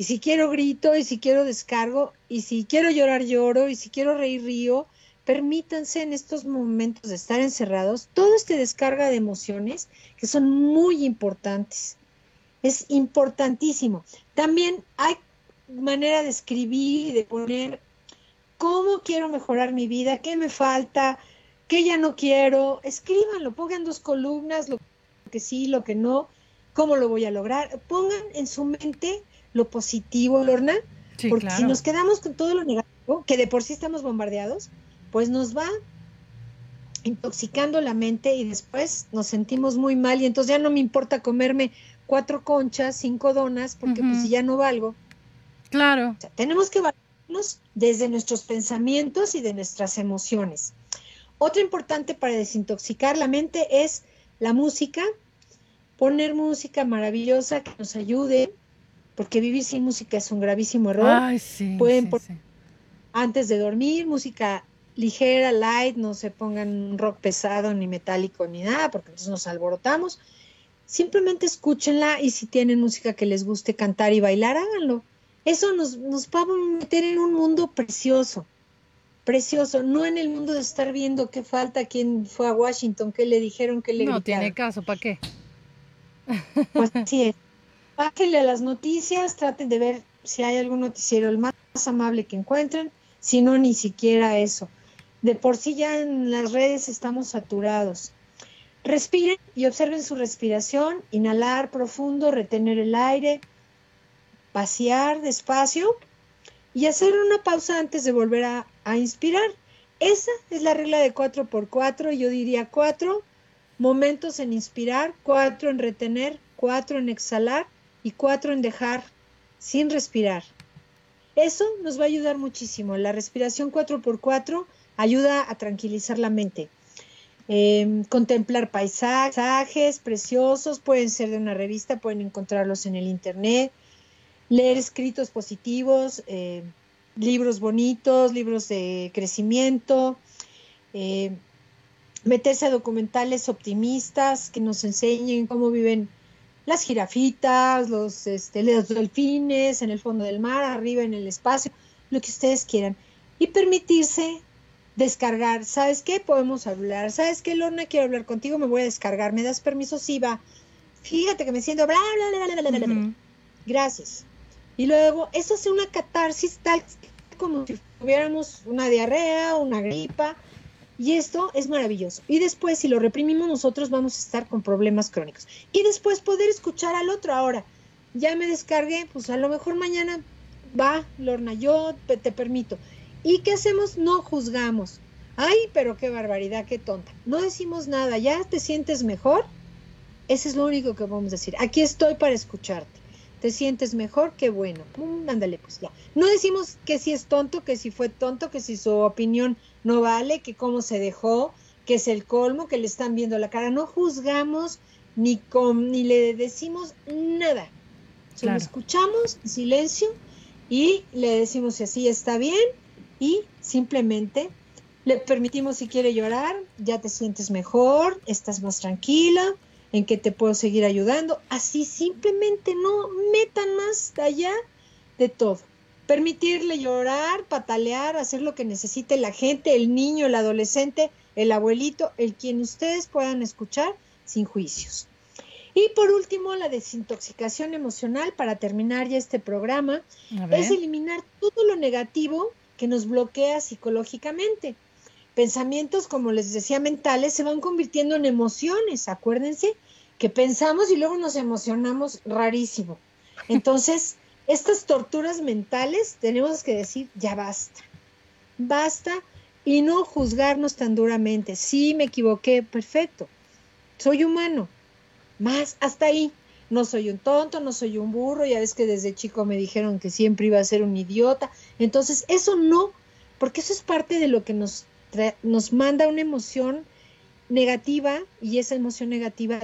y si quiero grito, y si quiero descargo, y si quiero llorar lloro, y si quiero reír río. Permítanse en estos momentos de estar encerrados todo este descarga de emociones que son muy importantes. Es importantísimo. También hay manera de escribir y de poner cómo quiero mejorar mi vida, qué me falta, qué ya no quiero. Escríbanlo, pongan dos columnas, lo que sí, lo que no, cómo lo voy a lograr. Pongan en su mente lo positivo, Lorna, porque si nos quedamos con todo lo negativo, que de por sí estamos bombardeados, pues nos va intoxicando la mente y después nos sentimos muy mal y entonces ya no me importa comerme cuatro conchas, cinco donas, porque pues si ya no valgo. Claro. tenemos que valorarnos desde nuestros pensamientos y de nuestras emociones. Otra importante para desintoxicar la mente es la música, poner música maravillosa que nos ayude porque vivir sin música es un gravísimo error. Pueden antes de dormir, música ligera, light, no se pongan rock pesado, ni metálico, ni nada, porque entonces nos alborotamos. Simplemente escúchenla y si tienen música que les guste cantar y bailar, háganlo. Eso nos, nos va a meter en un mundo precioso, precioso, no en el mundo de estar viendo qué falta, quién fue a Washington, qué le dijeron, qué le No tiene caso, ¿para qué? Pues sí es. Bájenle a las noticias, traten de ver si hay algún noticiero el más amable que encuentren, si no, ni siquiera eso. De por sí ya en las redes estamos saturados. Respiren y observen su respiración, inhalar profundo, retener el aire, vaciar despacio y hacer una pausa antes de volver a, inspirar. Esa es la regla de 4 por 4 yo diría 4 momentos en inspirar, 4 en retener, 4 en exhalar y cuatro en dejar sin respirar. Eso nos va a ayudar muchísimo. La respiración 4x4 ayuda a tranquilizar la mente. Em, contemplar paisajes preciosos, pueden ser de una revista, pueden encontrarlos en el internet, leer escritos positivos, eh, libros bonitos, libros de crecimiento, eh, meterse a documentales optimistas que nos enseñen cómo viven las jirafitas, los, este, los delfines en el fondo del mar, arriba en el espacio, lo que ustedes quieran. Y permitirse descargar. ¿Sabes qué? Podemos hablar. ¿Sabes qué, Lorna? Quiero hablar contigo, me voy a descargar. ¿Me das permiso? Sí, va. Fíjate que me siento bla, bla, bla, bla, bla, bla. Gracias. Y luego, eso hace una catarsis tal como si tuviéramos una diarrea, una gripa, y esto es maravilloso. Y después, si lo reprimimos nosotros, vamos a estar con problemas crónicos. Y después poder escuchar al otro. Ahora, ya me descargué, pues a lo mejor mañana va, Lorna, yo te permito. ¿Y qué hacemos? No juzgamos. Ay, pero qué barbaridad, qué tonta. No decimos nada, ya te sientes mejor. Ese es lo único que vamos a decir. Aquí estoy para escucharte. ¿Te sientes mejor? Qué bueno. Mm, ándale, pues ya. No decimos que si es tonto, que si fue tonto, que si su opinión no vale, que cómo se dejó, que es el colmo, que le están viendo la cara. No juzgamos ni, con, ni le decimos nada. Solo escuchamos en silencio y le decimos si así está bien y simplemente le permitimos si quiere llorar, ya te sientes mejor, estás más tranquila, en que te puedo seguir ayudando. Así simplemente no metan más allá de todo. Permitirle llorar, patalear, hacer lo que necesite la gente, el niño, el adolescente, el abuelito, el quien ustedes puedan escuchar sin juicios. Y por último, la desintoxicación emocional, para terminar ya este programa, es eliminar todo lo negativo que nos bloquea psicológicamente. Pensamientos, como les decía, mentales, se van convirtiendo en emociones, acuérdense, que pensamos y luego nos emocionamos rarísimo. Entonces, estas torturas mentales tenemos que decir, ya basta, basta y no juzgarnos tan duramente. Sí, me equivoqué, perfecto, soy humano, más hasta ahí. No soy un tonto, no soy un burro, ya ves que desde chico me dijeron que siempre iba a ser un idiota. Entonces, eso no, porque eso es parte de lo que nos, nos manda una emoción negativa y esa emoción negativa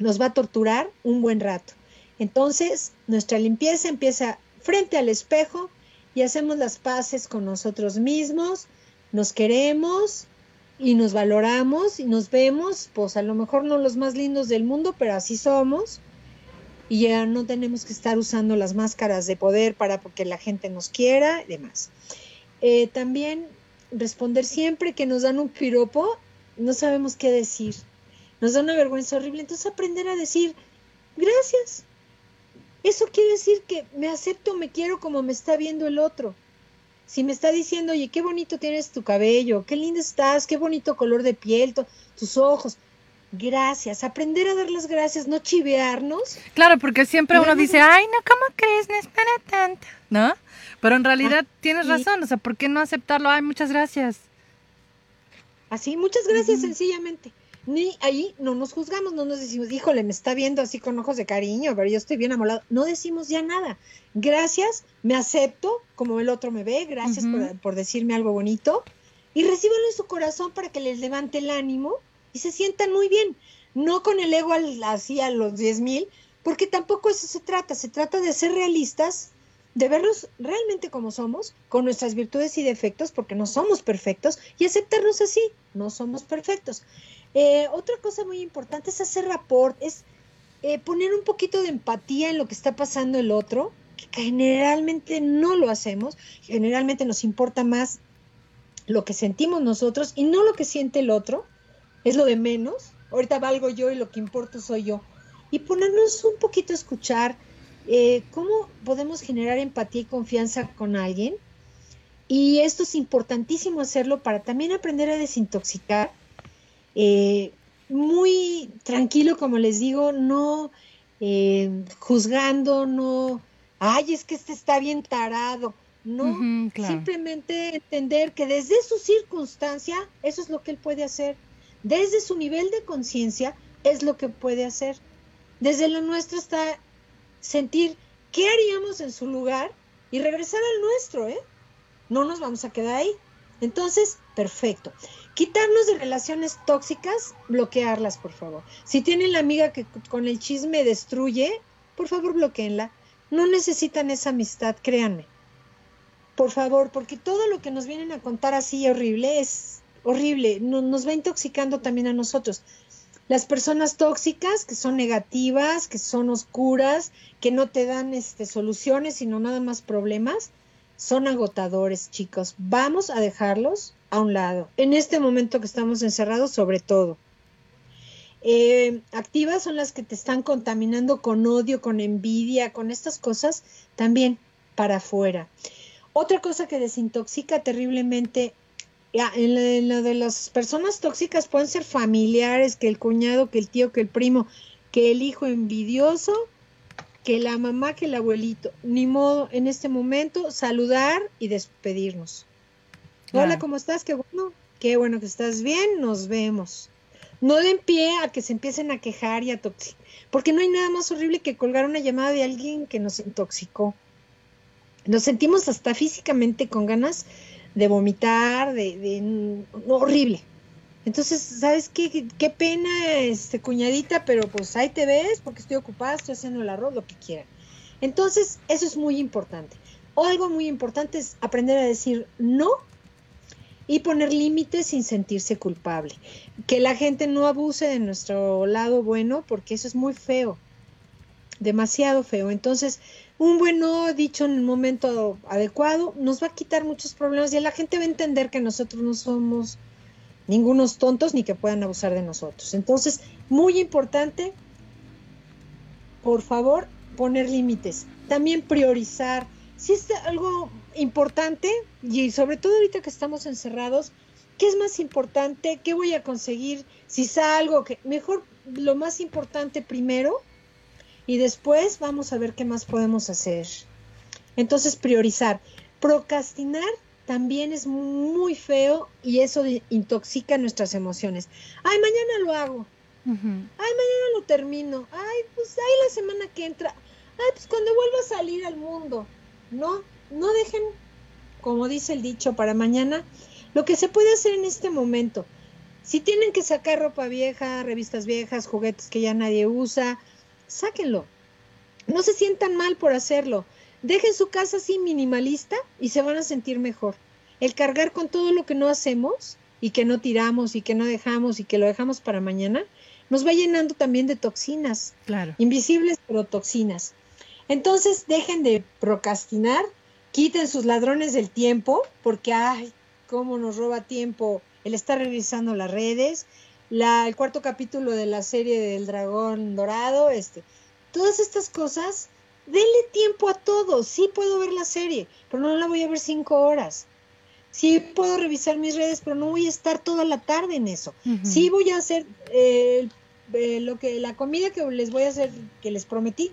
nos va a torturar un buen rato. Entonces, nuestra limpieza empieza frente al espejo y hacemos las paces con nosotros mismos, nos queremos, y nos valoramos y nos vemos, pues a lo mejor no los más lindos del mundo, pero así somos. Y ya no tenemos que estar usando las máscaras de poder para que la gente nos quiera y demás. Eh, también responder siempre que nos dan un piropo, no sabemos qué decir. Nos da una vergüenza horrible. Entonces aprender a decir gracias. Eso quiere decir que me acepto, me quiero como me está viendo el otro si me está diciendo, oye, qué bonito tienes tu cabello, qué lindo estás, qué bonito color de piel, tus ojos. Gracias, aprender a dar las gracias, no chivearnos. Claro, porque siempre uno dice, ay, no, ¿cómo crees? No es para tanto, ¿no? Pero en realidad ah, tienes razón, o sea, ¿por qué no aceptarlo? Ay, muchas gracias. Así, muchas gracias, sencillamente ni ahí no nos juzgamos, no nos decimos, híjole, me está viendo así con ojos de cariño, pero yo estoy bien amolado. No decimos ya nada. Gracias, me acepto como el otro me ve, gracias por, decirme algo bonito y recíbanlo en su corazón para que les levante el ánimo y se sientan muy bien. No con el ego así a los 10 mil, porque tampoco eso se trata, se trata de ser realistas, de verlos realmente como somos, con nuestras virtudes y defectos, porque no somos perfectos, y aceptarnos así, no somos perfectos. Eh, otra cosa muy importante es hacer rapport, es eh, poner un poquito de empatía en lo que está pasando el otro, que generalmente no lo hacemos, generalmente nos importa más lo que sentimos nosotros y no lo que siente el otro, es lo de menos, ahorita valgo yo y lo que importa soy yo, y ponernos un poquito a escuchar eh, cómo podemos generar empatía y confianza con alguien. Y esto es importantísimo hacerlo para también aprender a desintoxicar eh, muy tranquilo, como les digo, no eh, juzgando, no, ay, es que este está bien tarado, no, simplemente entender que desde su circunstancia, eso es lo que él puede hacer, desde su nivel de conciencia, es lo que puede hacer. Desde lo nuestro está sentir qué haríamos en su lugar y regresar al nuestro, ¿eh? No nos vamos a quedar ahí. Entonces, perfecto. Quitarnos de relaciones tóxicas, bloquearlas, por favor. Si tienen la amiga que con el chisme destruye, por favor, bloqueenla. No necesitan esa amistad, créanme. Por favor, porque todo lo que nos vienen a contar así horrible es horrible. nos va intoxicando también a nosotros. Las personas tóxicas, que son negativas, que son oscuras, que no te dan este, soluciones, sino nada más problemas, son agotadores, chicos. Vamos a dejarlos a un lado. En este momento que estamos encerrados, sobre todo. Eh, activas son las que te están contaminando con odio, con envidia, con estas cosas, también para afuera. Otra cosa que desintoxica terriblemente, en lo de las personas tóxicas pueden ser familiares, que el cuñado, que el tío, que el primo, que el hijo envidioso, que la mamá, que el abuelito. Ni modo, en este momento, saludar y despedirnos. Hola, ¿cómo estás? Qué bueno, qué bueno que estás bien, nos vemos. no den pie a que se empiecen a quejar y a toxicar, porque no hay nada más horrible que colgar una llamada de alguien que nos intoxicó. Nos sentimos hasta físicamente con ganas de vomitar, de, horrible. Entonces, ¿sabes qué? Qué pena, este, cuñadita, pero pues ahí te ves porque estoy ocupada, estoy haciendo el arroz, lo que quieran. Entonces, eso es muy importante. O algo muy importante es aprender a decir no y poner límites sin sentirse culpable. Que la gente no abuse de nuestro lado bueno porque eso es muy feo, demasiado feo. Entonces, un buen no dicho en el momento adecuado nos va a quitar muchos problemas y la gente va a entender que nosotros no somos ningunos tontos ni que puedan abusar de nosotros. Entonces, muy importante, por favor, poner límites. También priorizar. Si es algo importante, y sobre todo ahorita que estamos encerrados, ¿qué es más importante? ¿Qué voy a conseguir? Si salgo, que mejor lo más importante primero y después vamos a ver qué más podemos hacer. Entonces, priorizar. Procrastinar también es muy feo y eso intoxica nuestras emociones. Ay, mañana lo hago. Ay, mañana lo termino. Ay, pues ahí la semana que entra. Ay, pues cuando vuelva a salir al mundo. No, no dejen, como dice el dicho, para mañana lo que se puede hacer en este momento. Si tienen que sacar ropa vieja, revistas viejas, juguetes que ya nadie usa, sáquenlo. No se sientan mal por hacerlo. Dejen su casa así minimalista y se van a sentir mejor. El cargar con todo lo que no hacemos y que no tiramos y que no dejamos y que lo dejamos para mañana, nos va llenando también de toxinas. Claro. Invisibles, pero toxinas. Entonces, dejen de procrastinar, quiten sus ladrones del tiempo, porque, ay, cómo nos roba tiempo el estar revisando las redes, la, el cuarto capítulo de la serie del dragón dorado, este, todas estas cosas denle tiempo a todo. Sí puedo ver la serie, pero no la voy a ver cinco horas. Sí puedo revisar mis redes, pero no voy a estar toda la tarde en eso. Sí voy a hacer eh, eh, lo que la comida que les voy a hacer, que les prometí,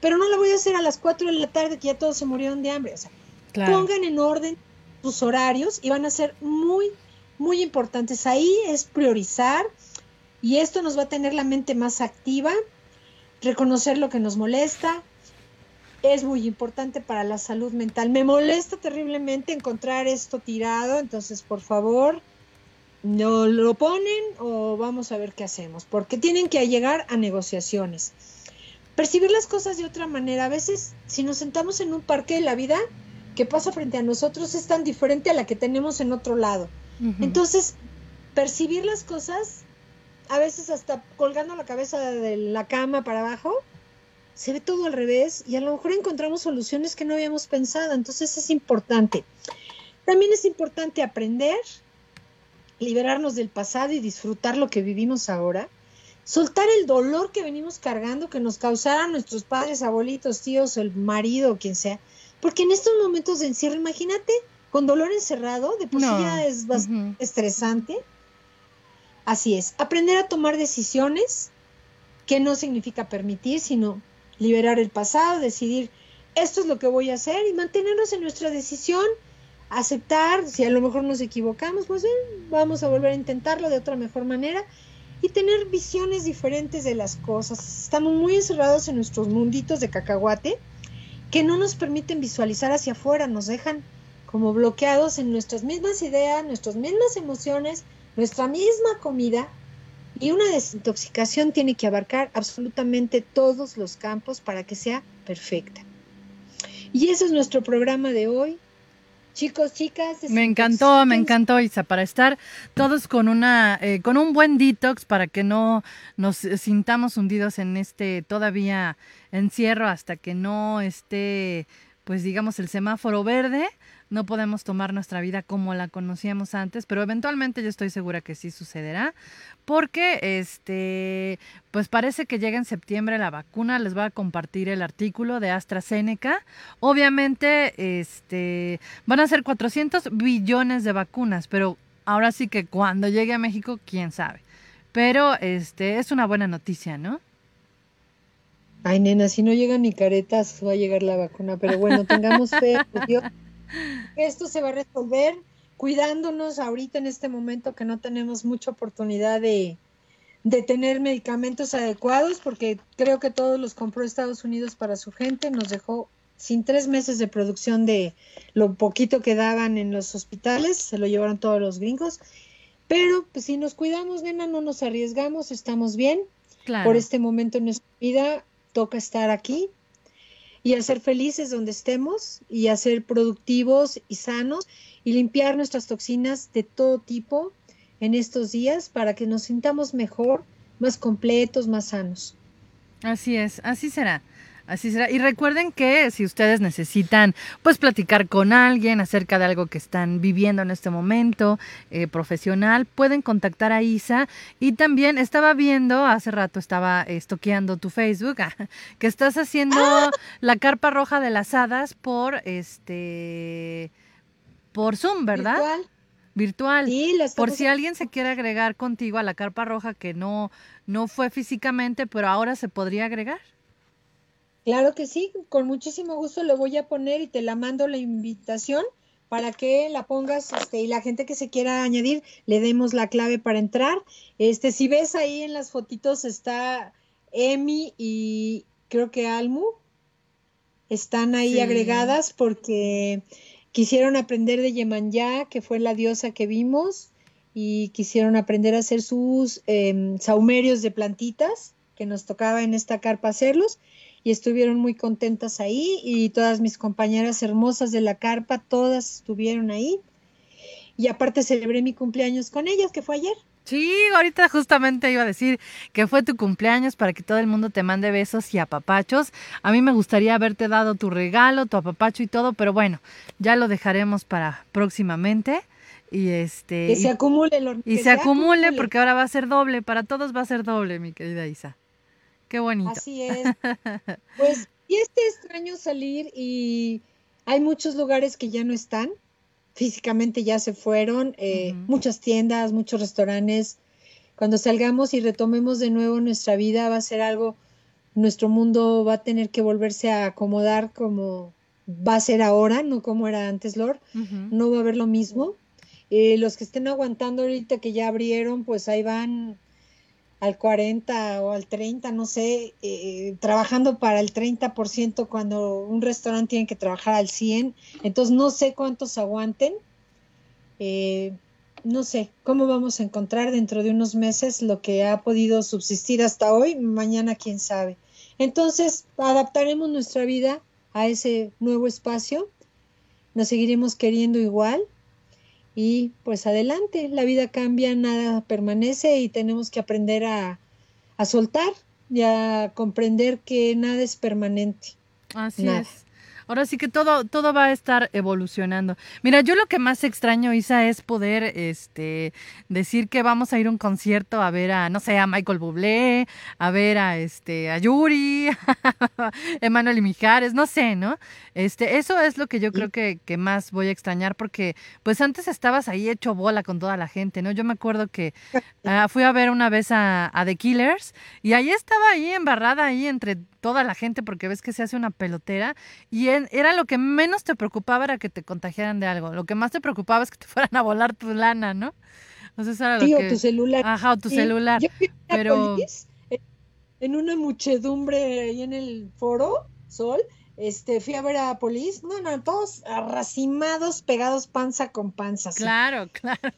pero no la voy a hacer a las cuatro de la tarde que ya todos se murieron de hambre. O sea, pongan en orden sus horarios y van a ser muy, muy importantes. Ahí es priorizar y esto nos va a tener la mente más activa, reconocer lo que nos molesta, es muy importante para la salud mental. Me molesta terriblemente encontrar esto tirado, entonces por favor, no lo ponen o vamos a ver qué hacemos, porque tienen que llegar a negociaciones. Percibir las cosas de otra manera. A veces, si nos sentamos en un parque de la vida, que pasa frente a nosotros es tan diferente a la que tenemos en otro lado. Entonces, percibir las cosas, a veces hasta colgando la cabeza de la cama para abajo, se ve todo al revés y a lo mejor encontramos soluciones que no habíamos pensado. Entonces es importante. También es importante aprender, liberarnos del pasado y disfrutar lo que vivimos ahora. Soltar el dolor que venimos cargando, que nos causaran nuestros padres, abuelitos, tíos, el marido, quien sea. Porque en estos momentos de encierro, imagínate, con dolor encerrado, de por sí ya es bastante estresante. Así es, aprender a tomar decisiones, que no significa permitir, sino liberar el pasado, decidir esto es lo que voy a hacer y mantenernos en nuestra decisión, aceptar, si a lo mejor nos equivocamos, pues bien, vamos a volver a intentarlo de otra mejor manera y tener visiones diferentes de las cosas. Estamos muy encerrados en nuestros munditos de cacahuate que no nos permiten visualizar hacia afuera, nos dejan como bloqueados en nuestras mismas ideas, nuestras mismas emociones, nuestra misma comida y una desintoxicación tiene que abarcar absolutamente todos los campos para que sea perfecta. Y ese es nuestro programa de hoy. Chicos, chicas. Me encantó, me encantó, Isa, para estar todos con una, eh, con un buen detox para que no nos sintamos hundidos en este todavía encierro hasta que no esté, pues digamos, el semáforo verde no podemos tomar nuestra vida como la conocíamos antes, pero eventualmente yo estoy segura que sí sucederá, porque este, pues parece que llega en septiembre la vacuna, les voy a compartir el artículo de AstraZeneca. Obviamente, este, van a ser 400 billones de vacunas, pero ahora sí que cuando llegue a México, quién sabe. Pero este es una buena noticia, ¿no? Ay, nena, si no llegan ni caretas, va a llegar la vacuna, pero bueno, tengamos fe, Dios esto se va a resolver cuidándonos ahorita en este momento que no tenemos mucha oportunidad de, de tener medicamentos adecuados, porque creo que todos los compró Estados Unidos para su gente, nos dejó sin tres meses de producción de lo poquito que daban en los hospitales, se lo llevaron todos los gringos. Pero pues, si nos cuidamos, nena, no nos arriesgamos, estamos bien. Por este momento en nuestra vida toca estar aquí y hacer felices donde estemos y hacer productivos y sanos y limpiar nuestras toxinas de todo tipo en estos días para que nos sintamos mejor, más completos, más sanos. Así es, así será. Así será. Y recuerden que si ustedes necesitan, pues, platicar con alguien acerca de algo que están viviendo en este momento eh, profesional, pueden contactar a Isa. Y también estaba viendo, hace rato estaba estoqueando tu Facebook, que estás haciendo ¡Ah! la carpa roja de las hadas por este, por Zoom, ¿verdad? virtual. Por si alguien se quiere agregar contigo a la carpa roja que no, no fue físicamente, pero ahora se podría agregar. Claro que sí, con muchísimo gusto le voy a poner y te la mando la invitación para que la pongas este, y la gente que se quiera añadir le demos la clave para entrar. Este, si ves ahí en las fotitos está Emi y creo que Almu. Están ahí agregadas porque Quisieron aprender de Yemanyá, que fue la diosa que vimos, y quisieron aprender a hacer sus eh, saumerios de plantitas, que nos tocaba en esta carpa hacerlos, y estuvieron muy contentas ahí, y todas mis compañeras hermosas de la carpa, todas estuvieron ahí. Y aparte celebré mi cumpleaños con ellas, que fue ayer. Sí, ahorita justamente iba a decir que fue tu cumpleaños para que todo el mundo te mande besos y apapachos. A mí me gustaría haberte dado tu regalo, tu apapacho y todo, pero bueno, ya lo dejaremos para próximamente. Y este. Que se acumule, Y se, acumule, porque ahora va a ser doble, para todos va a ser doble, mi querida Isa. Qué bonito. Así es. Pues, y este extraño salir y hay muchos lugares que ya no están físicamente ya se fueron, eh, muchas tiendas, muchos restaurantes. Cuando salgamos y retomemos de nuevo nuestra vida va a ser algo, nuestro mundo va a tener que volverse a acomodar como va a ser ahora, no como era antes, Lord. No va a haber lo mismo. Eh, los que estén aguantando ahorita que ya abrieron, pues ahí van al 40 o al 30, no sé, eh, trabajando para el 30% cuando un restaurante tiene que trabajar al 100, entonces no sé cuántos aguanten, eh, no sé cómo vamos a encontrar dentro de unos meses lo que ha podido subsistir hasta hoy, mañana quién sabe. Entonces adaptaremos nuestra vida a ese nuevo espacio, nos seguiremos queriendo igual y pues adelante, la vida cambia, nada permanece y tenemos que aprender a, a soltar y a comprender que nada es permanente. Así es. Ahora sí que todo, todo va a estar evolucionando. Mira, yo lo que más extraño, Isa, es poder este, decir que vamos a ir a un concierto a ver a, no sé, a Michael Bublé, a ver a, este, a Yuri, a Emanuel y Mijares, no sé, ¿no? Este, eso es lo que yo creo que, que más voy a extrañar porque, pues antes estabas ahí hecho bola con toda la gente, ¿no? Yo me acuerdo que ah, fui a ver una vez a, a The Killers y ahí estaba ahí embarrada ahí entre toda la gente porque ves que se hace una pelotera y era lo que menos te preocupaba era que te contagiaran de algo. Lo que más te preocupaba es que te fueran a volar tu lana, ¿no? Entonces era lo que... o tu celular. Ajá, o tu celular. Pero... en una muchedumbre ahí en el foro, Sol, este, fui a ver a Polis, no, no, todos arracimados, pegados panza con panza. Claro, claro.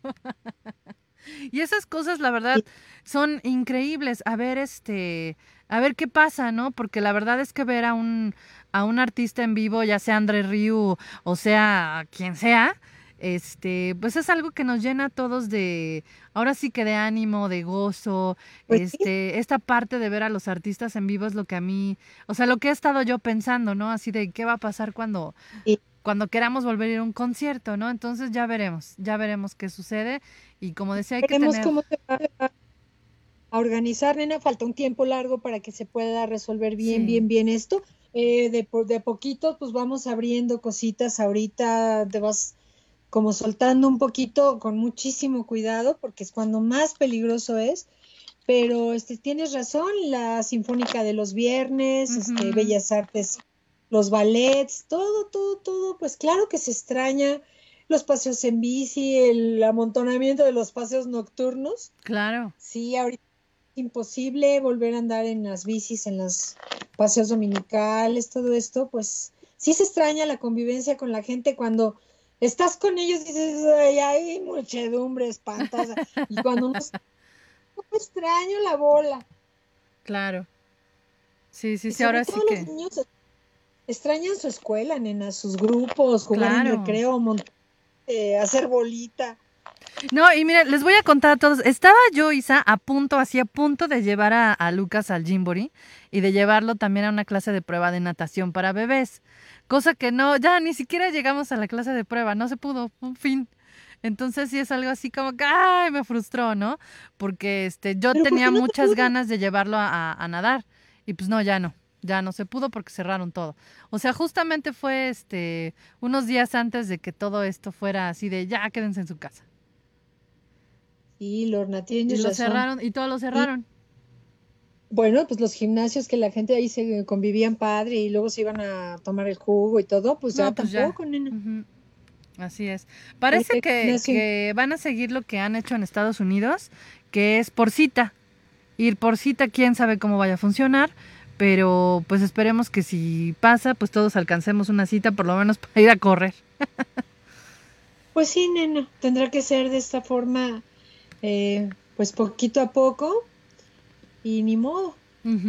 y esas cosas, la verdad, son increíbles. A ver, este, a ver qué pasa, ¿no? Porque la verdad es que ver a un, a un artista en vivo, ya sea André Ryu o sea quien sea, este, pues es algo que nos llena a todos de, ahora sí que de ánimo, de gozo, pues este, esta parte de ver a los artistas en vivo es lo que a mí, o sea, lo que he estado yo pensando, ¿no? Así de qué va a pasar cuando, cuando queramos volver a ir a un concierto, ¿no? Entonces ya veremos, ya veremos qué sucede y como decía, hay que tener... Cómo se va a organizar, nena, falta un tiempo largo para que se pueda resolver bien, bien, bien esto. Eh, de, de poquito, pues vamos abriendo cositas ahorita, te vas como soltando un poquito con muchísimo cuidado, porque es cuando más peligroso es. Pero este, tienes razón, la Sinfónica de los Viernes, este, Bellas Artes, los ballets, todo, todo, todo, pues claro que se extraña los paseos en bici, el amontonamiento de los paseos nocturnos. Claro. Sí, ahorita imposible volver a andar en las bicis, en los paseos dominicales, todo esto, pues sí se extraña la convivencia con la gente cuando estás con ellos dices, ay, hay muchedumbre, espantosa. Y cuando uno extraño la bola. Claro. Sí, sí, sí, ahora sí que... Los niños extrañan su escuela, nena, sus grupos, jugar en recreo, eh, hacer bolita. No, y mira, les voy a contar a todos. Estaba yo, Isa, a punto, así a punto de llevar a, Lucas al Jimbori y de llevarlo también a una clase de prueba de natación para bebés. Cosa que no, ya ni siquiera llegamos a la clase de prueba, no se pudo, un fin. Entonces sí es algo así como que, ay, me frustró, ¿no? Porque este, yo tenía muchas ganas de llevarlo a, a nadar y pues no, ya no ya no se pudo porque cerraron todo. O sea, justamente fue este unos días antes de que todo esto fuera así de ya quédense en su casa. Sí, Lorna, tienes y lo cerraron y todo lo cerraron. bueno, pues los gimnasios que la gente ahí se convivían padre y luego se iban a tomar el jugo y todo, pues ya pues tampoco, Así es. Parece que, que, van a seguir lo que han hecho en Estados Unidos, que es por cita. Ir por cita, quién sabe cómo vaya a funcionar, pero pues esperemos que si pasa, pues todos alcancemos una cita, por lo menos para ir a correr. pues sí, nena, tendrá que ser de esta forma eh, pues poquito a poco y ni modo.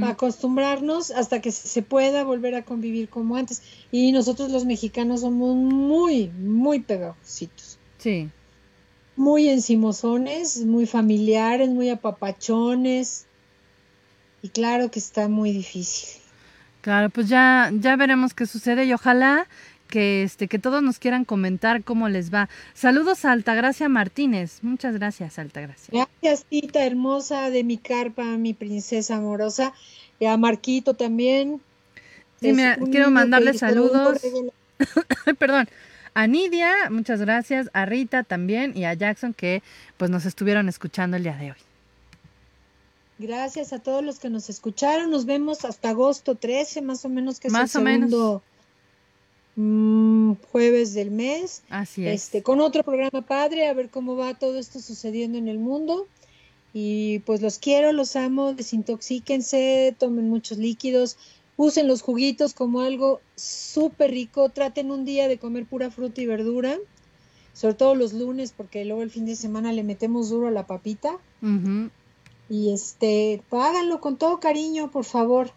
acostumbrarnos hasta que se pueda volver a convivir como antes. Y nosotros los mexicanos somos muy, muy pegajositos. Sí. Muy encimosones, muy familiares, muy apapachones. Y claro que está muy difícil. Claro, pues ya, ya veremos qué sucede y ojalá que este que todos nos quieran comentar cómo les va. Saludos a Altagracia Martínez. Muchas gracias, Altagracia. Gracias, tita hermosa de mi carpa, mi princesa amorosa. Y a Marquito también. Sí, quiero mandarle saludos. Perdón. A Nidia, muchas gracias. A Rita también y a Jackson que pues nos estuvieron escuchando el día de hoy. Gracias a todos los que nos escucharon. Nos vemos hasta agosto 13, más o menos, que es el segundo Mm, jueves del mes. Así es. Este, con otro programa padre, a ver cómo va todo esto sucediendo en el mundo. Y pues los quiero, los amo, desintoxíquense, tomen muchos líquidos, usen los juguitos como algo súper rico, traten un día de comer pura fruta y verdura, sobre todo los lunes, porque luego el fin de semana le metemos duro a la papita. Y este, háganlo con todo cariño, por favor.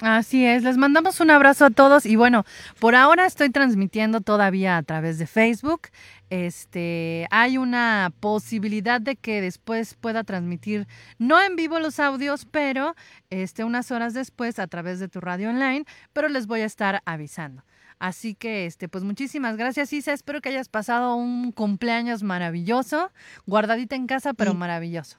Así es, les mandamos un abrazo a todos y bueno, por ahora estoy transmitiendo todavía a través de Facebook. Este, hay una posibilidad de que después pueda transmitir no en vivo los audios, pero este unas horas después a través de tu radio online, pero les voy a estar avisando. Así que, este, pues muchísimas gracias, Isa. Espero que hayas pasado un cumpleaños maravilloso, guardadita en casa, pero maravilloso.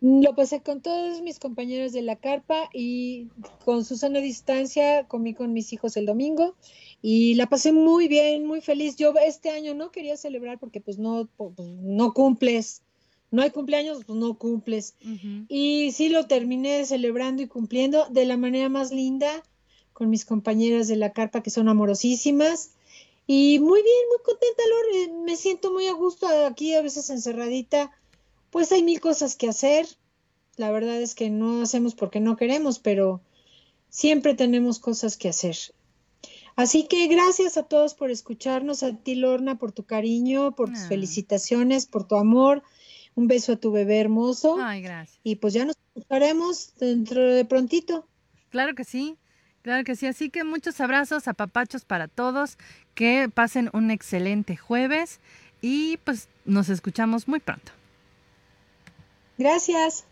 Lo pasé con todos mis compañeros de la carpa y con Susana distancia comí con mis hijos el domingo y la pasé muy bien, muy feliz. Yo este año no quería celebrar porque pues no, pues, no cumples, no hay cumpleaños, pues no cumples. Y sí lo terminé celebrando y cumpliendo de la manera más linda con mis compañeras de la carpa que son amorosísimas. Y muy bien, muy contenta, Lore. Me siento muy a gusto aquí, a veces encerradita pues hay mil cosas que hacer. La verdad es que no hacemos porque no queremos, pero siempre tenemos cosas que hacer. Así que gracias a todos por escucharnos, a ti Lorna por tu cariño, por tus ah. felicitaciones, por tu amor. Un beso a tu bebé hermoso. Ay, gracias. Y pues ya nos escucharemos dentro de prontito. Claro que sí. Claro que sí, así que muchos abrazos a papachos para todos, que pasen un excelente jueves y pues nos escuchamos muy pronto. Gracias.